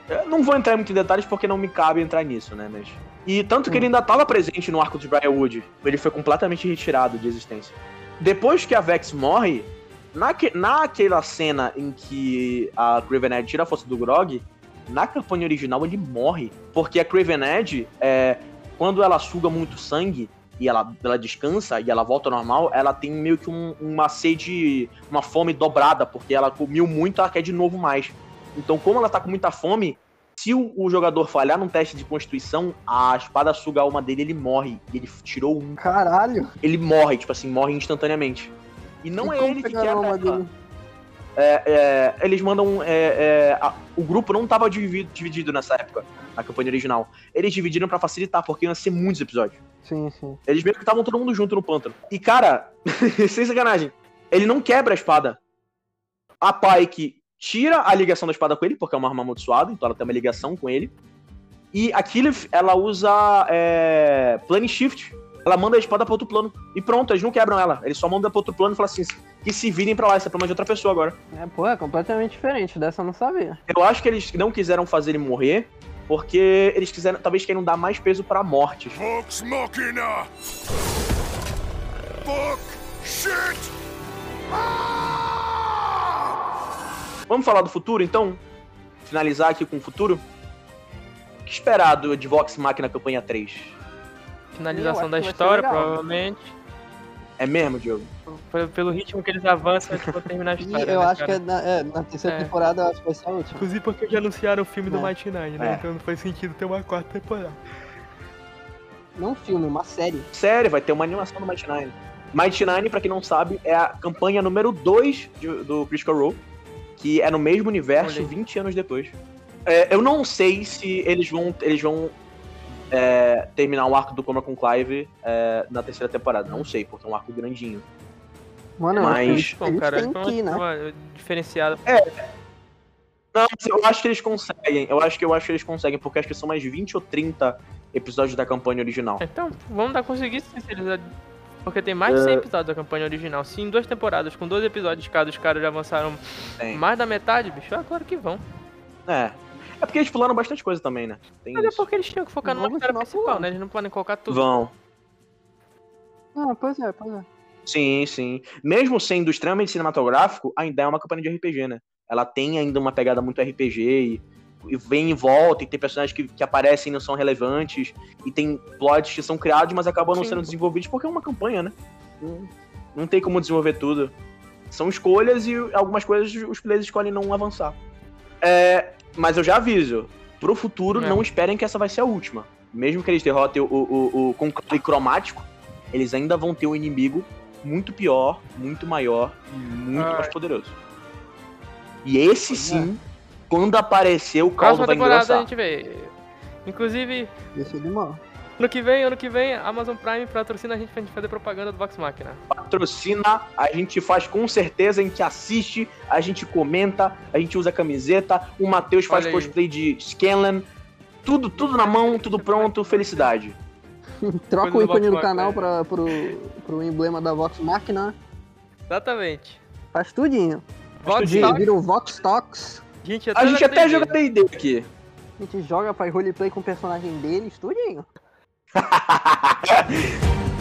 Eu não vou entrar muito em detalhes porque não me cabe entrar nisso, né? Mas... E tanto que Hum. ele ainda estava presente no arco de Briarwood. Ele foi completamente retirado de existência. Depois que a Vex morre, naque, naquela cena em que a Craven Edge tira a força do Grog, na campanha original ele morre. Porque a Craven Edge, é, quando ela suga muito sangue e ela, ela descansa e ela volta ao normal, ela tem meio que um- uma sede, uma fome dobrada, porque ela comeu muito, ela quer de novo mais. Então, como ela tá com muita fome, se o, o jogador falhar num teste de constituição, a espada suga a alma dele, ele morre. E ele tirou um. Caralho! Ele morre, tipo assim, morre instantaneamente. E não E é ele que a dele? É, é, eles mandam. é, é, a- o grupo não tava dividido, dividido nessa época, na campanha original. Eles dividiram pra facilitar, porque iam ser muitos episódios. Sim, sim. Eles meio que estavam todo mundo junto no pântano. E, cara, sem sacanagem, ele não quebra a espada. A Pike tira a ligação da espada com ele, porque é uma arma amaldiçoada, então ela tem uma ligação com ele. E a Killif, ela usa é, Plane Shift. Ela manda a espada pra outro plano. E pronto, eles não quebram ela. Eles só mandam pra outro plano e falam assim: que se virem pra lá, isso é problema de outra pessoa agora. É, pô, é completamente diferente. Dessa eu não sabia. Eu acho que eles não quiseram fazer ele morrer, porque eles quiseram, talvez queiram dar mais peso pra mortes. Vox Machina! Fuck! Shit! Ah! Vamos falar do futuro, então? Finalizar aqui com o futuro? O que esperar do de Vox Machina campanha 3? Finalização da história, legal. provavelmente. É mesmo, Diogo? Pelo, pelo ritmo que eles avançam, eles vão terminar a E história. eu né, acho cara? que é na, é, na terceira É. temporada eu acho que vai ser a última. Inclusive porque já anunciaram o filme do É. Mighty Nine, né? Então não faz sentido ter uma quarta temporada. Não um filme, uma série. Sério, vai ter uma animação do Mighty Nine. Mighty Nine, pra quem não sabe, é a campanha número 2 de- do Critical Role, que é no mesmo universo Olha aí. 20 anos depois. É, eu não sei se eles vão, eles vão é, terminar o arco do Coma com Clive é, na terceira temporada. Não sei, porque é um arco grandinho. Mano, Mas- Bom, eles cara, têm foi que né? uma, uma diferenciada. Não, eu acho que eles conseguem. Eu acho que eu acho que eles conseguem, porque acho que são mais 20 ou 30 episódios da campanha original. Então, vamos dar conseguir sim, se eles. Porque tem mais de É. 100 episódios da campanha original. Se em duas temporadas, com 12 episódios cada, os caras já avançaram Tem. mais da metade, bicho, é claro que vão. É. É porque eles pularam bastante coisa também, né? Tem Mas é isso. porque eles tinham que focar numa história principal, pulando. né? Eles não podem colocar tudo. Vão. Ah, pois é, pois é. Sim, sim. Mesmo sendo extremamente cinematográfico, ainda é uma campanha de RPG, né? Ela tem ainda uma pegada muito RPG e, e vem em volta, e tem personagens que, que aparecem e não são relevantes, e tem plots que são criados, mas acabam não Sim. sendo desenvolvidos porque é uma campanha, né? Não, não tem como desenvolver tudo. São escolhas e algumas coisas os players escolhem não avançar. É, mas eu já aviso, pro futuro, É. não esperem que essa vai ser a última. Mesmo que eles derrotem o, o, o, o conclave cromático, eles ainda vão ter um inimigo muito pior, muito maior e muito Ai. mais poderoso. E esse Pois sim, quando aparecer, o caldo Próxima vai temporada a engrossar. gente vê. Inclusive, Isso é demais. Ano que vem, ano que vem, a Amazon Prime patrocina a gente pra gente fazer propaganda do Vox Machina. Patrocina, a gente faz com certeza, a gente assiste, a gente comenta, a gente usa camiseta, o Matheus faz aí. cosplay de Scanlan. Tudo, tudo na mão, tudo pronto, felicidade. Troca Coisa o do ícone do canal pra, pro, pro emblema da Vox Machina. Exatamente. Faz tudinho. Vox Vira, Talks. vira o Vox Talks. Gente, A gente até joga. D&D aqui. A gente joga, faz roleplay com o personagem deles, tudinho. Ha ha ha ha ha!